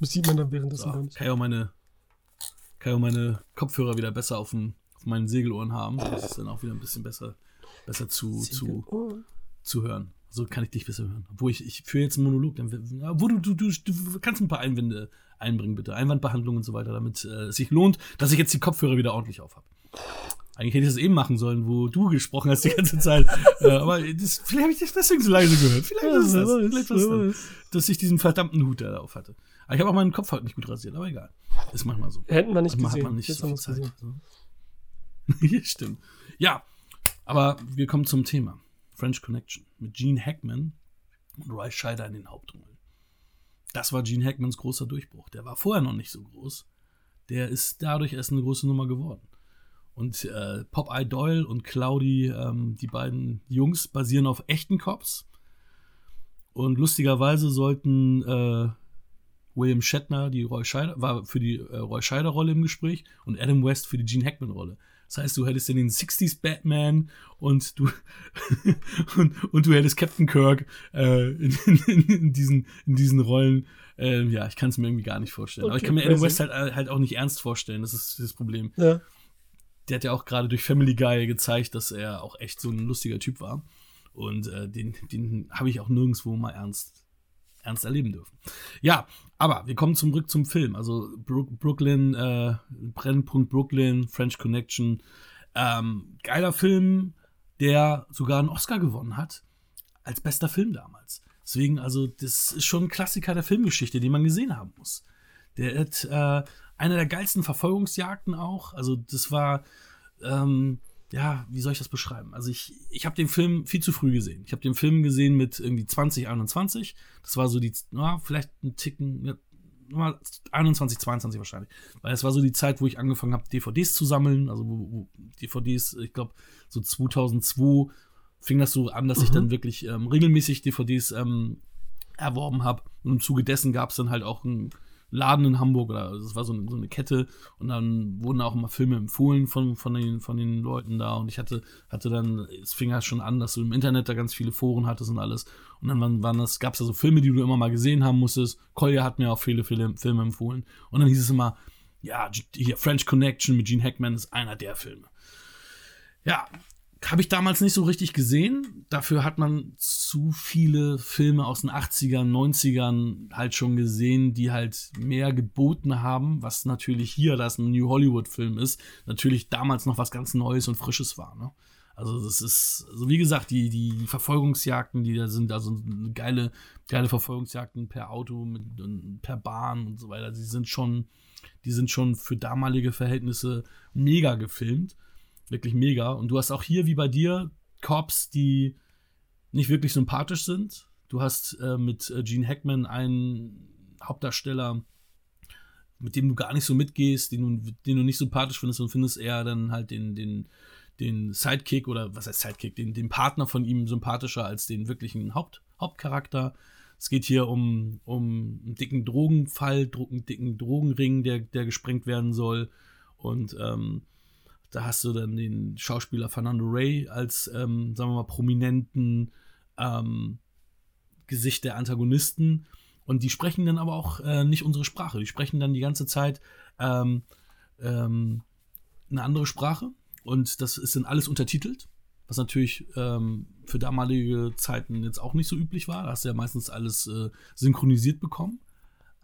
Das sieht man dann währenddessen So, kann, ich auch meine, kann ich auch meine Kopfhörer wieder besser auf, dem, auf meinen Segelohren haben. Das ist dann auch wieder ein bisschen besser, besser zu, zu, zu hören. So kann ich dich besser hören. Obwohl ich, ich führe jetzt einen Monolog. Dann, wo du, du, du, du kannst ein paar Einwände einbringen, bitte. Einwandbehandlung und so weiter, damit äh, es sich lohnt, dass ich jetzt die Kopfhörer wieder ordentlich auf habe. Eigentlich hätte ich das eben machen sollen, wo du gesprochen hast die ganze Zeit. äh, aber das, vielleicht habe ich das deswegen so leise gehört. Vielleicht Ja, ist das. weiß, Vielleicht wer das, dass ich diesen verdammten Hut da auf hatte. Aber ich habe auch meinen Kopf heute nicht gut rasiert, aber egal. Ist manchmal so. Hätten wir nicht Manchmal gesehen. hat man nicht Jetzt so viel Zeit. gesehen. Stimmt. Ja, aber wir kommen zum Thema. French Connection mit Gene Hackman und Roy Scheider in den Hauptrollen. Das war Gene Hackmans großer Durchbruch. Der war vorher noch nicht so groß. Der ist dadurch erst eine große Nummer geworden. Und äh, Popeye Doyle und Cloudy, ähm, die beiden Jungs, basieren auf echten Cops. Und lustigerweise sollten äh, William Shatner, die Roy Scheider, war für die äh, Roy Scheider-Rolle im Gespräch und Adam West für die Gene Hackman-Rolle. Das heißt, du hättest den 60s Batman und du und, und du hättest Captain Kirk äh, in, in, in, diesen, in diesen Rollen. Äh, ja, ich kann es mir irgendwie gar nicht vorstellen. Aber ich Okay, kann mir Adam. West halt, halt auch nicht ernst vorstellen. Das ist das Problem. Ja. Der hat ja auch gerade durch Family Guy gezeigt, dass er auch echt so ein lustiger Typ war. Und äh, den, den habe ich auch nirgendwo mal ernst, ernst erleben dürfen. Ja, aber wir kommen zurück zum Film. Also Brook, Brooklyn, äh, Brennpunkt Brooklyn, French Connection. Ähm, geiler Film, der sogar einen Oscar gewonnen hat. Als bester Film damals. Deswegen, also, das ist schon ein Klassiker der Filmgeschichte, den man gesehen haben muss. Der hat äh, eine der geilsten Verfolgungsjagden auch. Also, das war, ähm, ja, wie soll ich das beschreiben? Also, ich, ich habe den Film viel zu früh gesehen. Ich habe den Film gesehen mit irgendwie 2021. Das war so die, na, vielleicht ein Ticken, ja, mal 21, 22 wahrscheinlich. Weil es war so die Zeit, wo ich angefangen habe, DVDs zu sammeln. Also, wo, wo DVDs, ich glaube, so 2002 fing das so an, dass ich dann wirklich ähm, regelmäßig DVDs ähm, erworben habe. Und im Zuge dessen gab es dann halt auch einen Laden in Hamburg oder das war so eine, so eine Kette und dann wurden auch immer Filme empfohlen von, von, den, von den Leuten da und ich hatte, hatte dann, es fing ja schon an, dass du im Internet da ganz viele Foren hattest und alles und dann waren, waren das, gab es da so Filme, die du immer mal gesehen haben musstest. Kolja hat mir auch viele Filme, Filme empfohlen und dann hieß es immer, ja, hier French Connection mit Gene Hackman ist einer der Filme. Ja, habe ich damals nicht so richtig gesehen. Dafür hat man zu viele Filme aus den 80ern, 90ern halt schon gesehen, die halt mehr geboten haben, was natürlich hier, da es ein New Hollywood-Film ist, natürlich damals noch was ganz Neues und Frisches war. Ne? Also das ist, also wie gesagt, die, die Verfolgungsjagden, die da sind, also geile, geile Verfolgungsjagden per Auto, mit, per Bahn und so weiter, die sind schon, die sind schon für damalige Verhältnisse mega gefilmt wirklich mega. Und du hast auch hier, wie bei dir, Cops, die nicht wirklich sympathisch sind. Du hast äh, mit äh, Gene Hackman einen Hauptdarsteller, mit dem du gar nicht so mitgehst, den du, den du nicht sympathisch findest und findest eher dann halt den, den, den Sidekick oder was heißt Sidekick, den, den Partner von ihm sympathischer als den wirklichen Haupt, Hauptcharakter. Es geht hier um, um einen dicken Drogenfall, Dro einen dicken Drogenring, der, der gesprengt werden soll. Und ähm, da hast du dann den Schauspieler Fernando Ray als, ähm, sagen wir mal, prominenten ähm, Gesicht der Antagonisten. Und die sprechen dann aber auch äh, nicht unsere Sprache. Die sprechen dann die ganze Zeit ähm, ähm, eine andere Sprache. Und das ist dann alles untertitelt. Was natürlich ähm, für damalige Zeiten jetzt auch nicht so üblich war. Da hast du ja meistens alles äh, synchronisiert bekommen.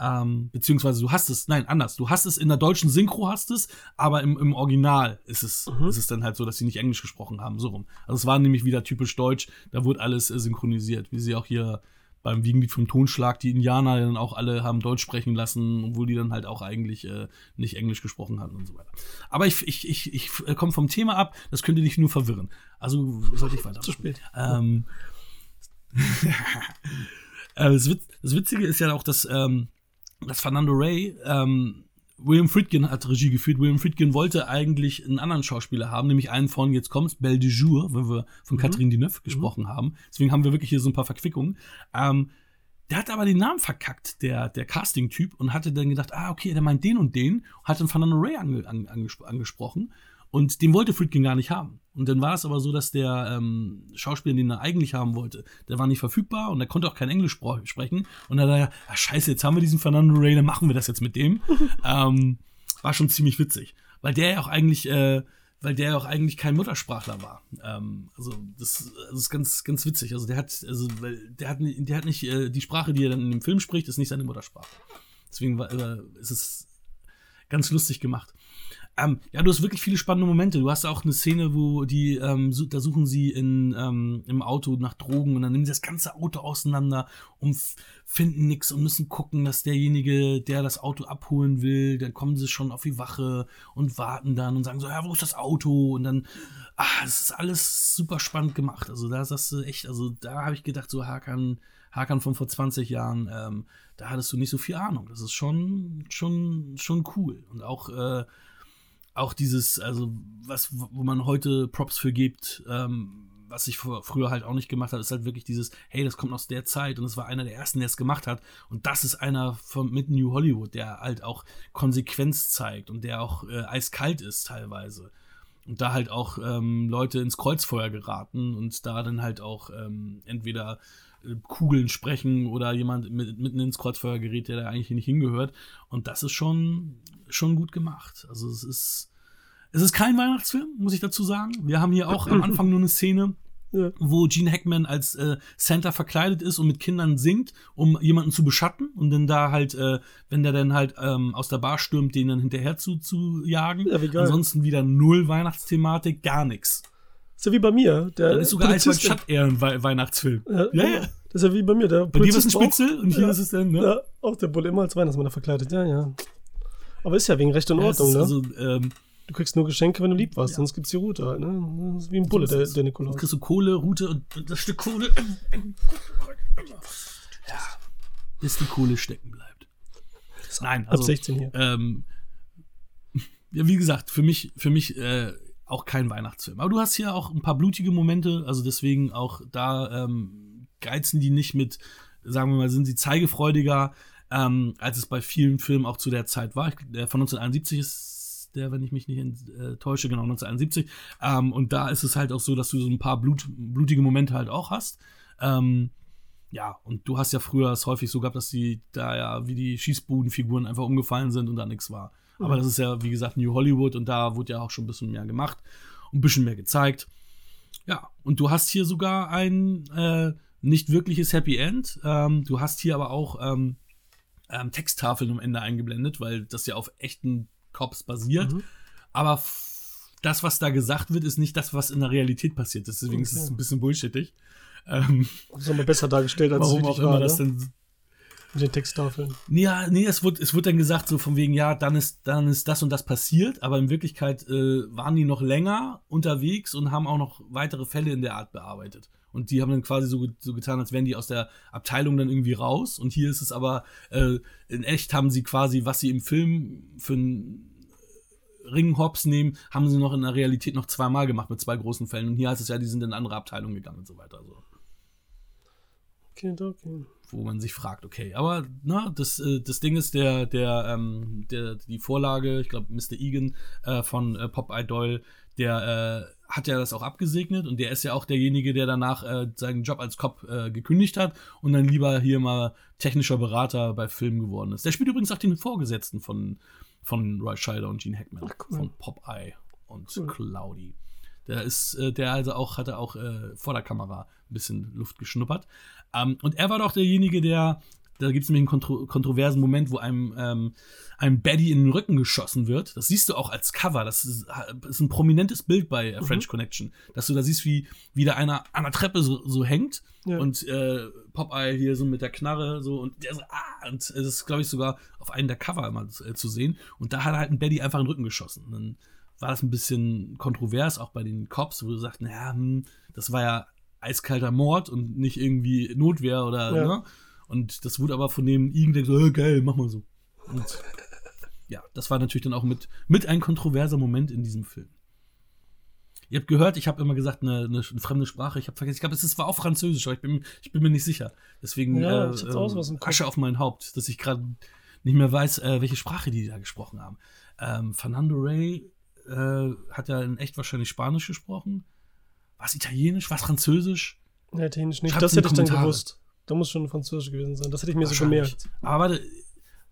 Ähm, beziehungsweise du hast es, nein, anders. Du hast es in der deutschen Synchro hast es, aber im, im Original ist es, ist es dann halt so, dass sie nicht Englisch gesprochen haben, so rum. Also es war nämlich wieder typisch deutsch, da wurde alles äh, synchronisiert, wie sie auch hier beim Wiegenlied vom Tonschlag die Indianer dann auch alle haben Deutsch sprechen lassen, obwohl die dann halt auch eigentlich äh, nicht Englisch gesprochen hatten und so weiter. Aber ich, ich, ich, ich äh, komme vom Thema ab, das könnte dich nur verwirren. Also sollte ich weiter. Zu spät. Ähm, äh, das Witzige ist ja auch, dass, ähm, dass Fernando Ray, ähm, William Friedkin hat Regie geführt. William Friedkin wollte eigentlich einen anderen Schauspieler haben, nämlich einen von, jetzt kommt's, Belle de Jour, wenn wir von Catherine Deneuve gesprochen haben. Deswegen haben wir wirklich hier so ein paar Verquickungen. Ähm, der hat aber den Namen verkackt, der, der Casting-Typ, und hatte dann gedacht, ah, okay, der meint den und den, hat dann Fernando Ray ange, an, angespro angesprochen. Und den wollte Friedkin gar nicht haben. Und dann war es aber so, dass der ähm, Schauspieler, den er eigentlich haben wollte, der war nicht verfügbar und er konnte auch kein Englisch sprechen. Und dann hat er, ah, scheiße, jetzt haben wir diesen Fernando Ray, dann machen wir das jetzt mit dem. ähm, war schon ziemlich witzig. Weil der ja auch eigentlich, äh, weil der ja auch eigentlich kein Muttersprachler war. Ähm, also das, das ist ganz, ganz witzig. Also der hat, also weil der hat, der hat nicht äh, die Sprache, die er dann in dem Film spricht, ist nicht seine Muttersprache. Deswegen war, äh, ist es ganz lustig gemacht. Ähm, ja, du hast wirklich viele spannende Momente. Du hast auch eine Szene, wo die, ähm, da suchen sie in, ähm, im Auto nach Drogen und dann nehmen sie das ganze Auto auseinander und finden nichts und müssen gucken, dass derjenige, der das Auto abholen will, dann kommen sie schon auf die Wache und warten dann und sagen so, ja, wo ist das Auto? Und dann, ah, es ist alles super spannend gemacht. Also da sagst du echt, also da habe ich gedacht, so Hakan, Hakan von vor 20 Jahren, ähm, da hattest du nicht so viel Ahnung. Das ist schon, schon, schon cool. Und auch, äh, auch dieses, also was, wo man heute Props für gibt, ähm, was ich vor, früher halt auch nicht gemacht habe, ist halt wirklich dieses, hey, das kommt aus der Zeit und es war einer der ersten, der es gemacht hat. Und das ist einer von, mit New Hollywood, der halt auch Konsequenz zeigt und der auch äh, eiskalt ist teilweise. Und da halt auch ähm, Leute ins Kreuzfeuer geraten und da dann halt auch ähm, entweder Kugeln sprechen oder jemand mit, mitten ins Kreuzfeuer gerät, der da eigentlich nicht hingehört. Und das ist schon, schon gut gemacht. Also es ist, es ist kein Weihnachtsfilm, muss ich dazu sagen. Wir haben hier auch am Anfang nur eine Szene, Ja. wo Gene Hackman als äh, Santa verkleidet ist und mit Kindern singt, um jemanden zu beschatten und dann da halt, äh, wenn der dann halt ähm, aus der Bar stürmt, den dann hinterher zu, zu jagen. Ja. Ansonsten wieder null Weihnachtsthematik, gar nichts. Ist ja wie bei mir. Der Das ist sogar als Polizist- Stadt eher ein Wei Weihnachtsfilm. Ja, Ja, ja. Das ist ja wie bei mir. Der Bei dir es ein Polizist war auch- Spitzel und hier ja, ist es dann, ne? Ja, auch der Bulle immer als Weihnachtsmann verkleidet. Ja, ja. Aber ist ja wegen Recht und Ja, Ordnung, ist ne? Also, ähm, Du kriegst nur Geschenke, wenn du lieb warst, sonst gibt's die Route halt, ne? Das ist wie ein Bulle, der, der Nikolaus. Dann kriegst du Kohle, Route und das Stück Kohle. Ja, bis die Kohle stecken bleibt. Nein, Ab also, 16 hier. ähm, ja, wie gesagt, für mich, für mich äh, auch kein Weihnachtsfilm. Aber du hast hier auch ein paar blutige Momente, also deswegen auch da ähm, geizen die nicht mit, sagen wir mal, sind sie zeigefreudiger, ähm, als es bei vielen Filmen auch zu der Zeit war. Ich, der von 1971 ist der, wenn ich mich nicht äh, täusche, genau 1971. Ähm, und da ist es halt auch so, dass du so ein paar Blut, blutige Momente halt auch hast. Ähm, ja, und du hast ja früher es häufig so gehabt, dass die da ja wie die Schießbudenfiguren einfach umgefallen sind und da nichts war. Aber das ist ja, wie gesagt, New Hollywood und da wurde ja auch schon ein bisschen mehr gemacht und ein bisschen mehr gezeigt. Ja, und du hast hier sogar ein äh, nicht wirkliches Happy End. Ähm, du hast hier aber auch ähm, ähm, Texttafeln am Ende eingeblendet, weil das ja auf echten Cops basiert. Aber f- das, was da gesagt wird, ist nicht das, was in der Realität passiert ist. Deswegen ist es Okay. ein bisschen bullshittig. Ähm, Das ist nochmal besser dargestellt, als warum auch immer war, das ne? denn Mit den Texttafeln. ja, nee, es wird, es wird dann gesagt, so von wegen, ja, dann ist, dann ist das und das passiert, aber in Wirklichkeit äh, waren die noch länger unterwegs und haben auch noch weitere Fälle in der Art bearbeitet. Und die haben dann quasi so, so getan, als wären die aus der Abteilung dann irgendwie raus. Und hier ist es aber, äh, in echt haben sie quasi, was sie im Film für einen Ringhops nehmen, haben sie noch in der Realität noch zweimal gemacht mit zwei großen Fällen. Und hier heißt es ja, die sind in andere Abteilungen gegangen und so weiter. Also Okay, okay. wo man sich fragt, okay, aber na, das, äh, das Ding ist, der, der, ähm, der, die Vorlage, ich glaube, Mr. Egan äh, von äh, Popeye Doyle, der äh, hat ja das auch abgesegnet und der ist ja auch derjenige, der danach äh, seinen Job als Cop äh, gekündigt hat und dann lieber hier mal technischer Berater bei Filmen geworden ist. Der spielt übrigens auch den Vorgesetzten von, von Roy Scheider und Gene Hackman, Ach, cool. von Popeye und Cool. Cloudy. Der ist, äh, der also auch, hatte auch äh, vor der Kamera ein bisschen Luft geschnuppert. Ähm, und er war doch derjenige, der da gibt es nämlich einen kontro kontroversen Moment, wo einem, ähm, einem Baddy in den Rücken geschossen wird. Das siehst du auch als Cover. Das ist, ist ein prominentes Bild bei äh, French Connection. Dass du da siehst, wie, wie da einer an der Treppe so, so hängt Ja. und äh, Popeye hier so mit der Knarre so und der so, ah, und es ist, glaube ich, sogar auf einem der Cover immer äh, zu sehen. Und da hat halt ein Baddy einfach in den Rücken geschossen. Und dann war das ein bisschen kontrovers, auch bei den Cops, wo du sagst, naja, hm, das war ja eiskalter Mord und nicht irgendwie Notwehr oder, Ja. ne? Und das wurde aber von dem irgendein so, äh, geil, mach mal so. Und ja, das war natürlich dann auch mit, mit ein kontroverser Moment in diesem Film. Ihr habt gehört, ich habe immer gesagt, eine, eine fremde Sprache. Ich habe vergessen, ich glaube, es war auch Französisch, aber ich bin, ich bin mir nicht sicher. Deswegen Ja, äh, Kopf. Asche auf mein Haupt, dass ich gerade nicht mehr weiß, äh, welche Sprache die da gesprochen haben. Ähm, Fernando Rey äh, hat ja in echt wahrscheinlich Spanisch gesprochen. Was Italienisch, was Französisch? Ja, Italienisch nicht. Schreibt's Das hätte ich dann gewusst. Da muss schon Französisch gewesen sein. Das hätte ich mir so gemerkt. Aber warte,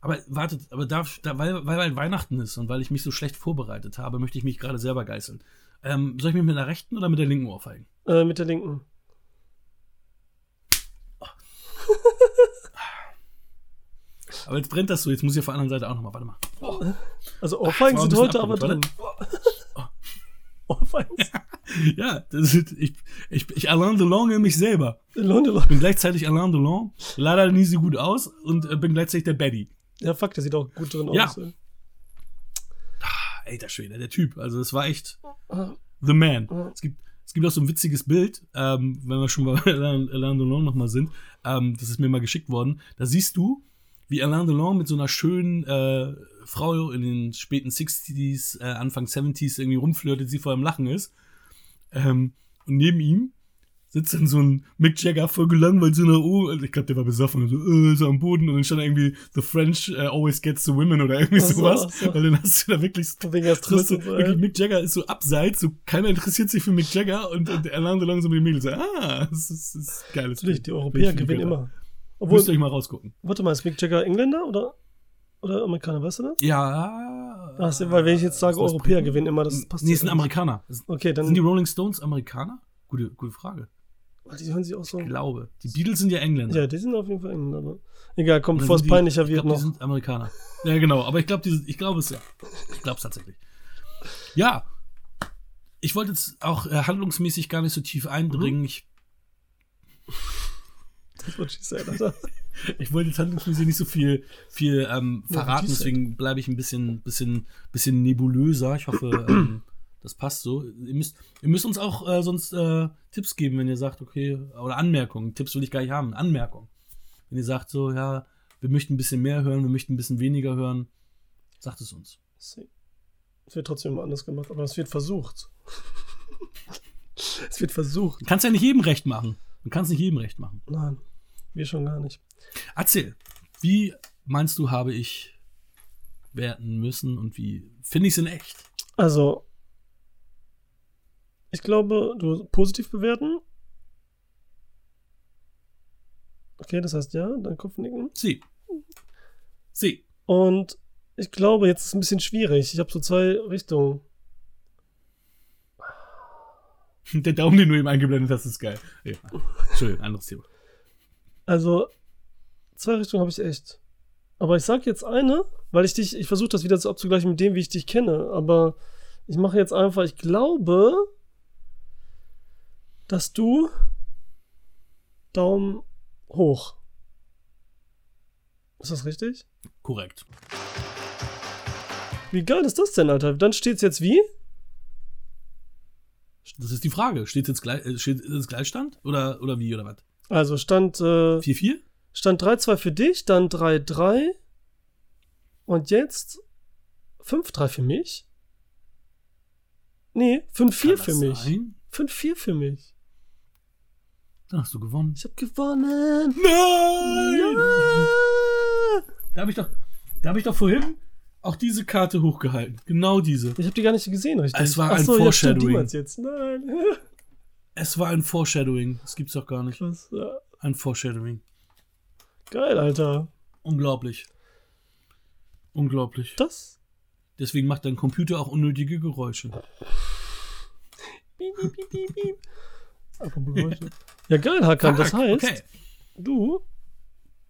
aber wartet, aber da, da, weil, weil bald Weihnachten ist und weil ich mich so schlecht vorbereitet habe, möchte ich mich gerade selber geißeln. Ähm, soll ich mich mit der rechten oder mit der linken ohrfeigen? Äh, mit der linken. Aber jetzt brennt das so, jetzt muss ich auf der anderen Seite auch nochmal, warte mal. Also Ohrfeigen ein sind heute aber drin. Ja, das ist, ich, ich, ich Alain Delon in mich selber. Leute, Leute. Bin gleichzeitig Alain Delon, leider nie so gut aus und äh, bin gleichzeitig der Baddy. Ja, fuck, der sieht auch gut drin Ja. aus. ey. Ah, Alter Schwede, der Typ. Also es war echt Ah, The Man. Ja. Es gibt, es gibt auch so ein witziges Bild, ähm, wenn wir schon bei Alain, Alain Delon nochmal sind. Ähm, das ist mir mal geschickt worden. Da siehst du, wie Alain Delon mit so einer schönen äh, Frau in den späten 60s, äh, Anfang 70s irgendwie rumflirtet, sie vor allem Lachen ist. Ähm, und neben ihm sitzt dann so ein Mick Jagger voll gelangweilt so nach oben. Ich glaube, der war besoffen und so, äh, so am Boden und dann stand irgendwie The French äh, always gets the women oder irgendwie so, sowas. so. Weil dann hast du da wirklich Du hast so, und so, wirklich. Mick Jagger ist so abseits, so keiner interessiert sich für Mick Jagger und, und Alain Delon so mit dem Mädel so, ah, das ist, das ist geil. Natürlich, die Europäer gewinnen immer. Obwohl, Müsst ihr euch mal rausgucken. warte mal, ist Mick Jagger Engländer oder, oder Amerikaner, weißt du das? Ja. Ach, so, weil wenn ich jetzt sage, Europäer Briten? gewinnen immer, das passt Nee, ja es sind nicht. Amerikaner. Okay, dann. Sind die Rolling Stones Amerikaner? Gute, gute Frage. die hören sich auch so. Ich glaube. Die Beatles sind ja Engländer. Ja, die sind auf jeden Fall Engländer. Egal, komm, bevor es peinlicher ich wird glaub, Die noch. sind Amerikaner. Ja, genau. Aber ich glaube, ich glaube es ja. Ich glaube es tatsächlich. Ja. Ich wollte jetzt auch äh, handlungsmäßig gar nicht so tief Mhm. eindringen. Ich Das she said, Alter. Ich wollte jetzt handlungsmäßig nicht so viel, viel ähm, Ja, verraten, die deswegen bleibe ich ein bisschen, bisschen, bisschen nebulöser. Ich hoffe, ähm, das passt so. Ihr müsst, ihr müsst uns auch äh, sonst äh, Tipps geben, wenn ihr sagt, okay, oder Anmerkungen. Tipps will ich gar nicht haben, Anmerkungen. Wenn ihr sagt, so, ja, wir möchten ein bisschen mehr hören, wir möchten ein bisschen weniger hören, sagt es uns. Es wird trotzdem immer anders gemacht, aber es wird versucht. es wird versucht. Du kannst ja nicht jedem recht machen. Du kannst nicht jedem recht machen. Nein, wir schon gar nicht. Erzähl, wie meinst du, habe ich werten müssen und wie finde ich es in echt? Also, ich glaube, du positiv bewerten. Okay, das heißt ja, dann Kopfnicken. Sie. Sie. Und ich glaube, jetzt ist es ein bisschen schwierig. Ich habe so zwei Richtungen. Der Daumen, den du eben eingeblendet hast, ist geil. Ja. Entschuldigung, anderes Thema. Also, zwei Richtungen habe ich echt. Aber ich sage jetzt eine, weil ich dich, ich versuche das wieder so abzugleichen mit dem, wie ich dich kenne. Aber ich mache jetzt einfach, ich glaube, dass du Daumen hoch. Ist das richtig? Korrekt. Wie geil ist das denn, Alter? Dann steht's jetzt wie? Das ist die Frage. Steht jetzt gleich, äh, steht ist es Gleichstand? Oder, oder wie, oder was? Also stand, äh, 4-4? stand 3-2 für dich, dann 3-3 und jetzt 5-3 für mich? Nee, 5-4 für mich. 5-4 für mich. Dann hast du gewonnen. Ich hab gewonnen. Nein! Ja! Da habe ich doch, da habe ich doch vorhin auch diese Karte hochgehalten. Genau diese. Ich hab die gar nicht gesehen, richtig? Es war Ach ein so, ja, stimmt, Foreshadowing. jetzt. Nein. Es war ein Foreshadowing. Das gibt's doch gar nicht. Krass, ja. Ein Foreshadowing. Geil, Alter. Unglaublich. Unglaublich. Das? Deswegen macht dein Computer auch unnötige Geräusche. Piep, piep, piep. Apropos Geräusche. Ja, geil, Hakan. Das heißt, Okay. du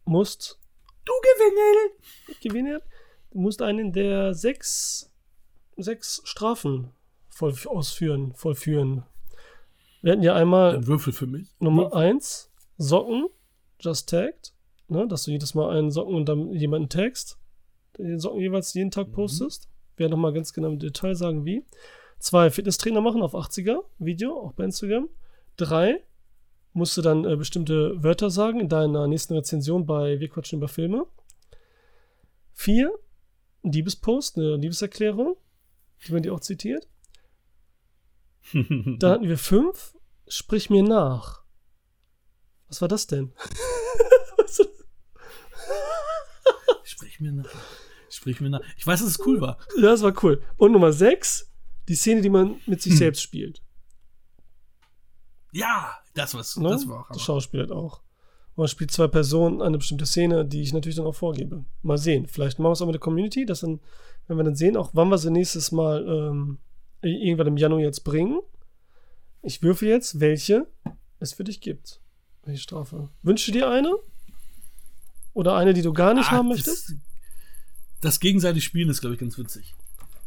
musst Du gewinnst! Ich gewinne. Du musst einen der sechs, sechs Strafen voll, ausführen, vollführen. Wir hatten ja einmal Ein Würfel für mich. Nummer eins Socken, just tagged. Ne, dass du jedes Mal einen Socken und dann jemanden tagst. Den Socken jeweils jeden Tag postest. Wir werden nochmal ganz genau im Detail sagen, wie. Zwei Fitnesstrainer machen auf 80er Video, auch bei Instagram. Drei musst du dann äh, bestimmte Wörter sagen in deiner nächsten Rezension bei Wir quatschen über Filme. Vier, ein Liebespost, eine Liebeserklärung, die man dir auch zitiert. Dann hatten wir fünf, sprich mir nach. Was war das denn? Sprich mir nach. Sprich mir nach. Ich weiß, dass es cool war. Ja, das war cool. Und Nummer sechs, die Szene, die man mit sich selbst spielt. Ja, das was. Ne? Das war auch. das. Schauspiel auch. Und man spielt zwei Personen eine bestimmte Szene, die ich natürlich dann auch vorgebe. Mal sehen. Vielleicht machen wir es auch mit der Community, dass dann, wenn wir dann sehen, auch wann wir sie nächstes Mal ähm, irgendwann im Januar jetzt bringen. Ich würfel jetzt, welche es für dich gibt. Welche Strafe? Wünsche dir eine? Oder eine, die du gar nicht Ah, haben möchtest? Das, das gegenseitig Spielen ist, glaube ich, ganz witzig.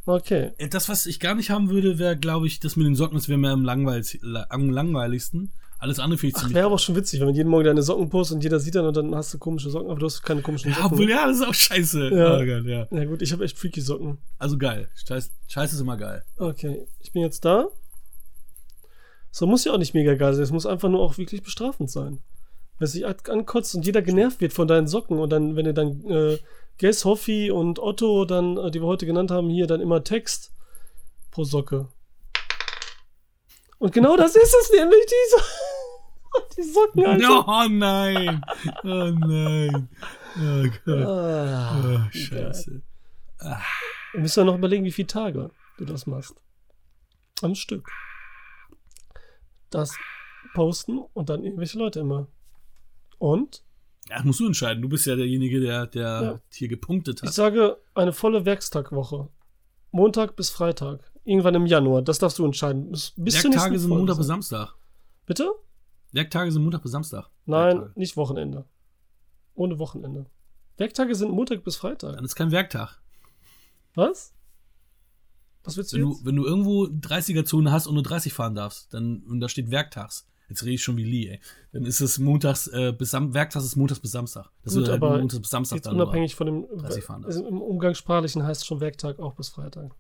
Okay. Äh, Das, was ich gar nicht haben würde, wäre, glaube ich, das mit den Socken, das wäre mir am langweiligsten. Alles andere finde ich Ach, ziemlich. wäre aber auch schon witzig, wenn man jeden Morgen deine Socken postet und jeder sieht dann und dann hast du komische Socken, aber du hast keine komischen ja, Socken. obwohl, ja, das ist auch scheiße. Ja. Oh Gott, ja. ja gut, ich habe echt freaky Socken. Also geil. Scheiß, Scheiße ist immer geil. Okay, ich bin jetzt da. So muss ja auch nicht mega geil sein. Es muss einfach nur auch wirklich bestrafend sein. Wenn sich an- ankotzt und jeder genervt wird von deinen Socken und dann, wenn du dann äh, Guess, Hoffi und Otto dann, äh, die wir heute genannt haben, hier dann immer Text pro Socke. Und genau das ist es nämlich, diese, die Socken, Alter. Oh nein. Oh nein. Oh Gott. Ah, Oh, scheiße. wir müssen ja noch überlegen, wie viele Tage du das machst. Am Stück. Das posten und dann irgendwelche Leute immer. Und Ja, musst du entscheiden. Du bist ja derjenige, der, der Ja. hier gepunktet ich hat. sage eine volle Werkstagwoche. Montag bis Freitag. Irgendwann im Januar. Das darfst du entscheiden. Bis, Werktage sind Montag bis. Samstag. Bitte? Werktage sind Montag bis Samstag. Nein, Werktage. nicht Wochenende. Ohne Wochenende. Werktage sind Montag bis Freitag. Dann ist kein Werktag. Was? Was willst du Wenn jetzt? du, wenn du irgendwo 30er-Zone hast und nur 30 fahren darfst, dann, und da steht Werktags. Jetzt rede ich schon wie Lee, ey. Dann ist es montags äh, bis Sam Werktags ist montags bis Samstag. Das Gut, wird halt aber montags bis Samstag Jetzt dann unabhängig von dem. 30 fahren also Im Umgangssprachlichen heißt schon Werktag auch bis Freitag.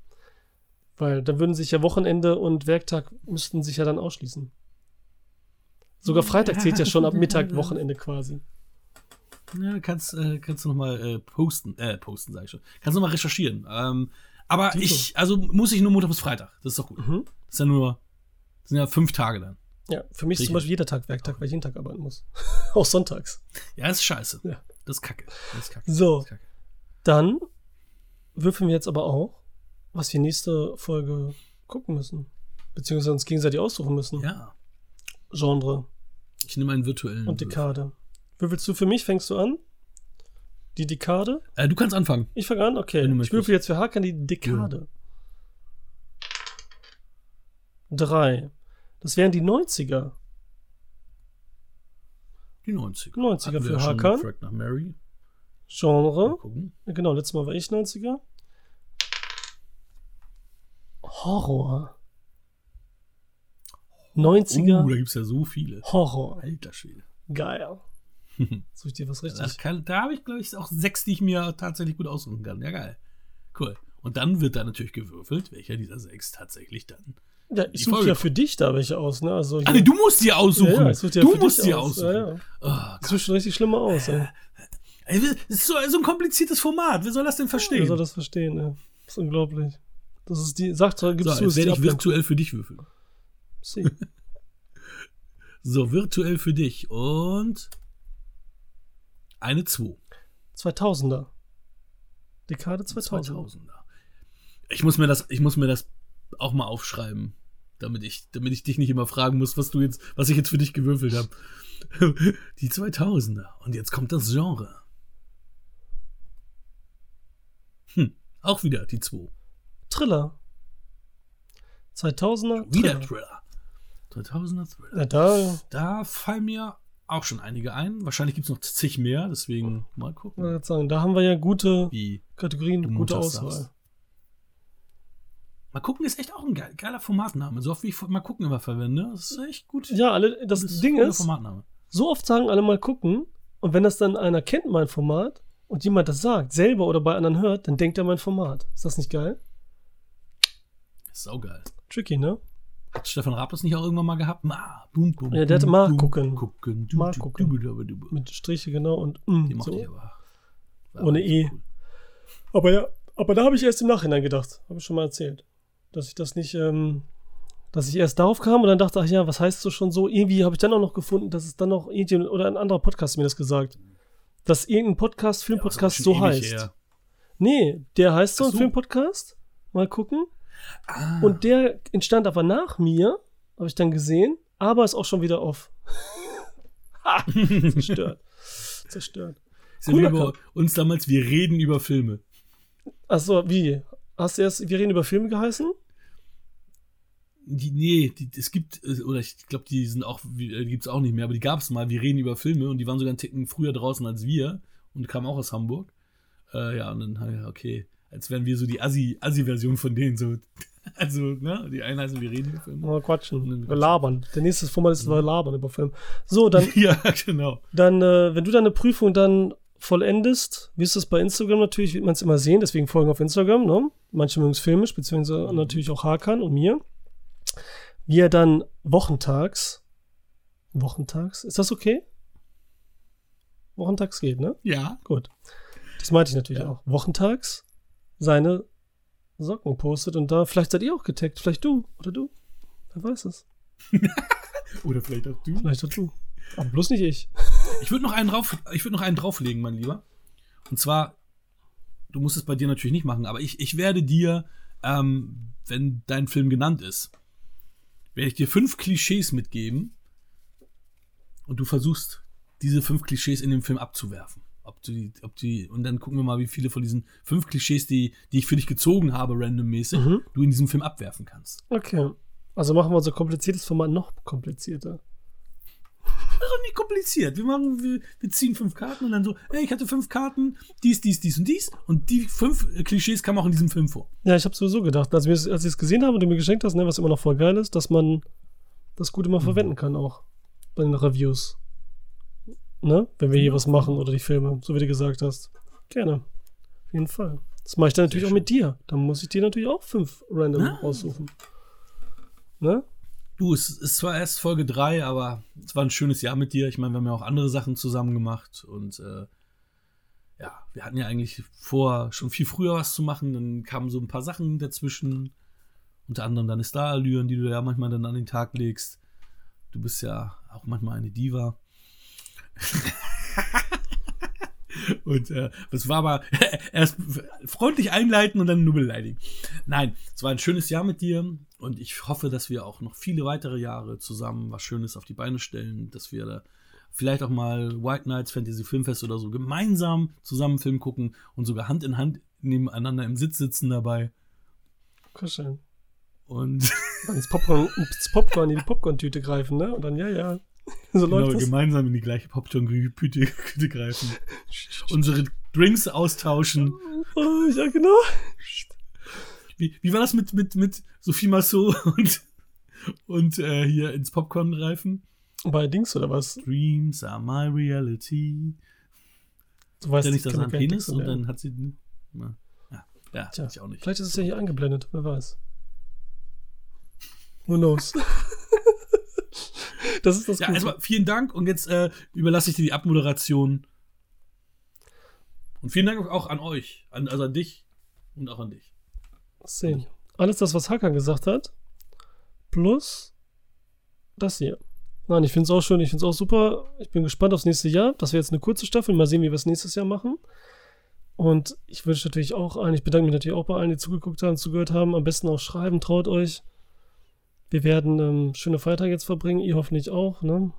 Weil dann würden sich ja Wochenende und Werktag müssten sich ja dann ausschließen. Sogar Freitag zählt ja schon ab Mittag Wochenende quasi. Ja, kannst, äh, kannst du nochmal äh, posten, äh, posten, sag ich schon. Kannst du nochmal recherchieren. Ähm, aber Dito. ich, also muss ich nur Montag bis Freitag. Das ist doch gut. Mhm. Das ist ja nur, das sind ja fünf Tage dann. Ja, für mich ist zum Beispiel jeder Tag Werktag, weil ich jeden Tag arbeiten muss. auch sonntags. Ja, das ist scheiße. Ja. Das ist kacke. Das ist kacke. So. Das ist kacke. Dann würfeln wir jetzt aber auch, was wir nächste Folge gucken müssen. Beziehungsweise uns gegenseitig aussuchen müssen. Ja. Genre Ich nehme einen virtuellen. und. Dekade. Würfelst du für mich? Fängst du an? Die Dekade? Äh, du kannst anfangen. Ich fange an? Okay. Ich würfel jetzt für Hakan die Dekade. Drei. Das wären die 90er. Die 90er. 90er Hatten für ja Hakan. Genre. Genau, letztes Mal war ich 90er. Horror. 90er. Uh, da gibt es ja so viele. Horror. Alter Schwede. Geil. Such ich dir was Das richtig. kann, da habe ich, glaube ich, auch sechs, die ich mir tatsächlich gut aussuchen kann. Ja, geil. Cool. Und dann wird da natürlich gewürfelt, welcher dieser sechs tatsächlich dann. Ja, ich suche ja für dich da welche aus, ne? Also nee, du musst die aussuchen. Ja, ja, dir du musst die aus. aussuchen. Ja, ja. Oh, Das sieht schon richtig schlimmer aus. Ey, das ist so, so ein kompliziertes Format. Wer soll das denn verstehen? Wer soll das verstehen, ey? Das ist unglaublich. Das ist die, sagt, gibst so, du, werde ich virtuell für dich würfeln. Sie. So, virtuell für dich. Und eine 2. 2000er. Dekade 2000. 2000er. Ich muss mir das, ich muss mir das auch mal aufschreiben, damit ich, damit ich dich nicht immer fragen muss, was du jetzt, was ich jetzt für dich gewürfelt habe. Die 2000er. Und jetzt kommt das Genre. Hm, auch wieder die 2. Thriller. 2000er. Wieder Thriller. Thriller. 2000er Thriller. Ja, da, Da fallen mir auch schon einige ein. Wahrscheinlich gibt es noch zig mehr, deswegen mal Ich gucken. gerade sagen, da haben wir ja gute Wie Kategorien, gute Auswahl. sagst. Mal gucken ist echt auch ein geil, geiler Formatname. So oft wie ich mal gucken immer verwende, das ist echt gut. Ja, alle, das gutes- Ding ist, Formatname. so oft sagen alle mal gucken und wenn das dann einer kennt, mein Format, und jemand das sagt, selber oder bei anderen hört, dann denkt er mein Format. Ist das nicht geil? Ist saugeil. Tricky, ne? Hat Stefan Raab das nicht auch irgendwann mal gehabt? Ma, bum, bum, Ja, der hatte mal gucken. gucken. Du, Mal gucken. Du, du. Mit Striche, genau, und mm, mochte so. aber. Ohne E. cool. Aber ja, aber da habe ich erst im Nachhinein gedacht, habe ich schon mal erzählt, dass ich das nicht, ähm, dass ich erst darauf kam und dann dachte, ach ja, was heißt so schon so? Irgendwie habe ich dann auch noch gefunden, dass es dann noch irgendjemand oder ein anderer Podcast mir das gesagt, dass irgendein Podcast, Ja, Filmpodcast auch so heißt. her. Nee, der heißt so ein. Filmpodcast. Mal gucken. Ah, Und der entstand aber nach mir, habe ich dann gesehen, aber ist auch schon wieder off. ha, zerstört. Zerstört. cooler bei Cut. uns damals, wir reden über Filme. Achso, wie? Hast du erst, wir reden über Filme geheißen? Die, nee, die, es gibt, äh, oder ich glaube, die sind auch, äh, die gibt's auch nicht mehr, aber die gab es mal. Wir reden über Filme und die waren sogar einen Ticken früher draußen als wir und kamen auch aus Hamburg. Äh, ja, und dann, okay, als wären wir so die Assi- Assi-Version von denen. So. Also, ne, die einen heißen, wir reden über Filme. Mal quatschen. Wir labern. Der nächste Format ist wir labern über Film. So, dann, ja, genau. dann äh, wenn du deine Prüfung dann vollendest, wie ist das bei Instagram natürlich, wird man es immer sehen, deswegen folgen auf Instagram, ne? Manche mögen es filmisch, beziehungsweise natürlich auch Hakan und mir. Wir dann wochentags, wochentags, ist das okay? Wochentags geht, ne? Ja. Gut. Das meinte ich natürlich Ja. auch. Wochentags seine Socken postet und da, vielleicht seid ihr auch getaggt, vielleicht du oder du. Wer weiß es. Oder vielleicht auch du. Vielleicht auch du. Aber bloß nicht ich. Ich würde noch einen drauf, ich würde noch einen drauflegen, mein Lieber. Und zwar, du musst es bei dir natürlich nicht machen, aber ich, ich werde dir, ähm, wenn dein Film genannt ist, werde ich dir fünf Klischees mitgeben und du versuchst, diese fünf Klischees in dem Film abzuwerfen. Ob du die, ob die, und dann gucken wir mal, wie viele von diesen fünf Klischees, die, die ich für dich gezogen habe, randommäßig, Mhm. du in diesem Film abwerfen kannst. Okay. Also machen wir unser kompliziertes Format noch komplizierter. Das ist doch nicht kompliziert. Wir machen, wir, wir ziehen fünf Karten und dann so, hey, ich hatte fünf Karten, dies, dies, dies und dies. Und die fünf äh, Klischees kamen auch in diesem Film vor. Ja, ich habe sowieso gedacht, als, wir es- als ich es gesehen habe und du mir geschenkt hast, ne, was immer noch voll geil ist, dass man das gut immer Mhm. verwenden kann auch bei den Reviews. Ne? Wenn wir hier was machen oder die Filme, so wie du gesagt hast. Gerne. Auf jeden Fall. Das mache ich dann natürlich auch mit dir. Dann muss ich dir natürlich auch fünf random Ah. raussuchen. Ne? Du, es ist zwar erst Folge 3, aber es war ein schönes Jahr mit dir. Ich meine, wir haben ja auch andere Sachen zusammen gemacht und äh, ja, wir hatten ja eigentlich vor, schon viel früher was zu machen. Dann kamen so ein paar Sachen dazwischen. Unter anderem deine Starallüren, die du ja manchmal dann an den Tag legst. Du bist ja auch manchmal eine Diva. Und äh, das war aber erst freundlich einleiten und dann nur beleidigen. Nein, es war ein schönes Jahr mit dir und ich hoffe, dass wir auch noch viele weitere Jahre zusammen was Schönes auf die Beine stellen, dass wir da vielleicht auch mal White Nights Fantasy Filmfest oder so gemeinsam zusammen Film gucken und sogar Hand in Hand nebeneinander im Sitz sitzen dabei. Kuscheln. Und Dann ins Popcorn, ins Popcorn in die Popcorn-Tüte greifen, ne? Und dann, ja, ja. So genau, läuft das. gemeinsam in die gleiche Popcorn-Güte greifen. Unsere Drinks austauschen. Oh, ja, genau. Wie, wie war das mit, mit, mit Sophie Massot und, und äh, hier ins Popcorn greifen? Bei Dings oder was? Dreams are my reality. Du weißt ja nicht, ich dass er ein Penis und dann hat sie. Na, ja, ja Tja, ich auch nicht. Vielleicht ist es ja hier eingeblendet, wer weiß. Who knows? Das ist das Ja, Gute. erstmal vielen Dank und jetzt äh, überlasse ich dir die Abmoderation. Und vielen Dank auch an euch, an, also an dich und auch an dich. sehen. Alles das, was Hakan gesagt hat, plus das hier. Nein, ich finde es auch schön, ich finde es auch super. Ich bin gespannt aufs nächste Jahr. Das wäre jetzt eine kurze Staffel. Mal sehen, wie wir es nächstes Jahr machen. Und ich wünsche natürlich auch allen, ich bedanke mich natürlich auch bei allen, die zugeguckt haben, zugehört haben. Am besten auch schreiben, traut euch. Wir werden ähm, schöne Feiertage jetzt verbringen, ihr hoffentlich auch. Ne?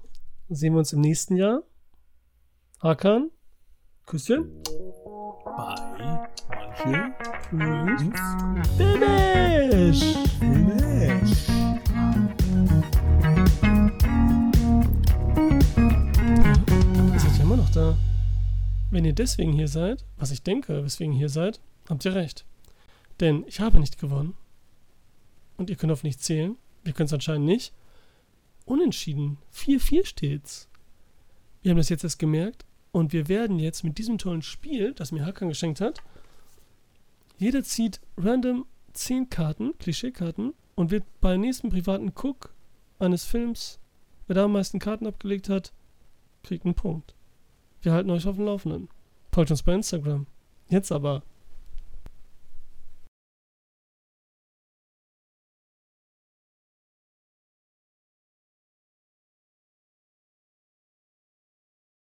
Sehen wir uns im nächsten Jahr. Hakan, Küsschen. Bei manche. Finish! Finish. wenn ihr deswegen hier seid, was ich denke, weswegen ihr hier seid, habt ihr recht. Denn ich habe nicht gewonnen. Und ihr könnt auf nichts zählen. Wir können es anscheinend nicht. Unentschieden. 4-4 steht's. Wir haben das jetzt erst gemerkt. Und wir werden jetzt mit diesem tollen Spiel, das mir Hakan geschenkt hat, jeder zieht random 10 Karten, Klischeekarten, und wird bei nächsten privaten Cook eines Films, wer da am meisten Karten abgelegt hat, kriegt einen Punkt. Wir halten euch auf dem Laufenden. Folgt uns bei Instagram. Jetzt aber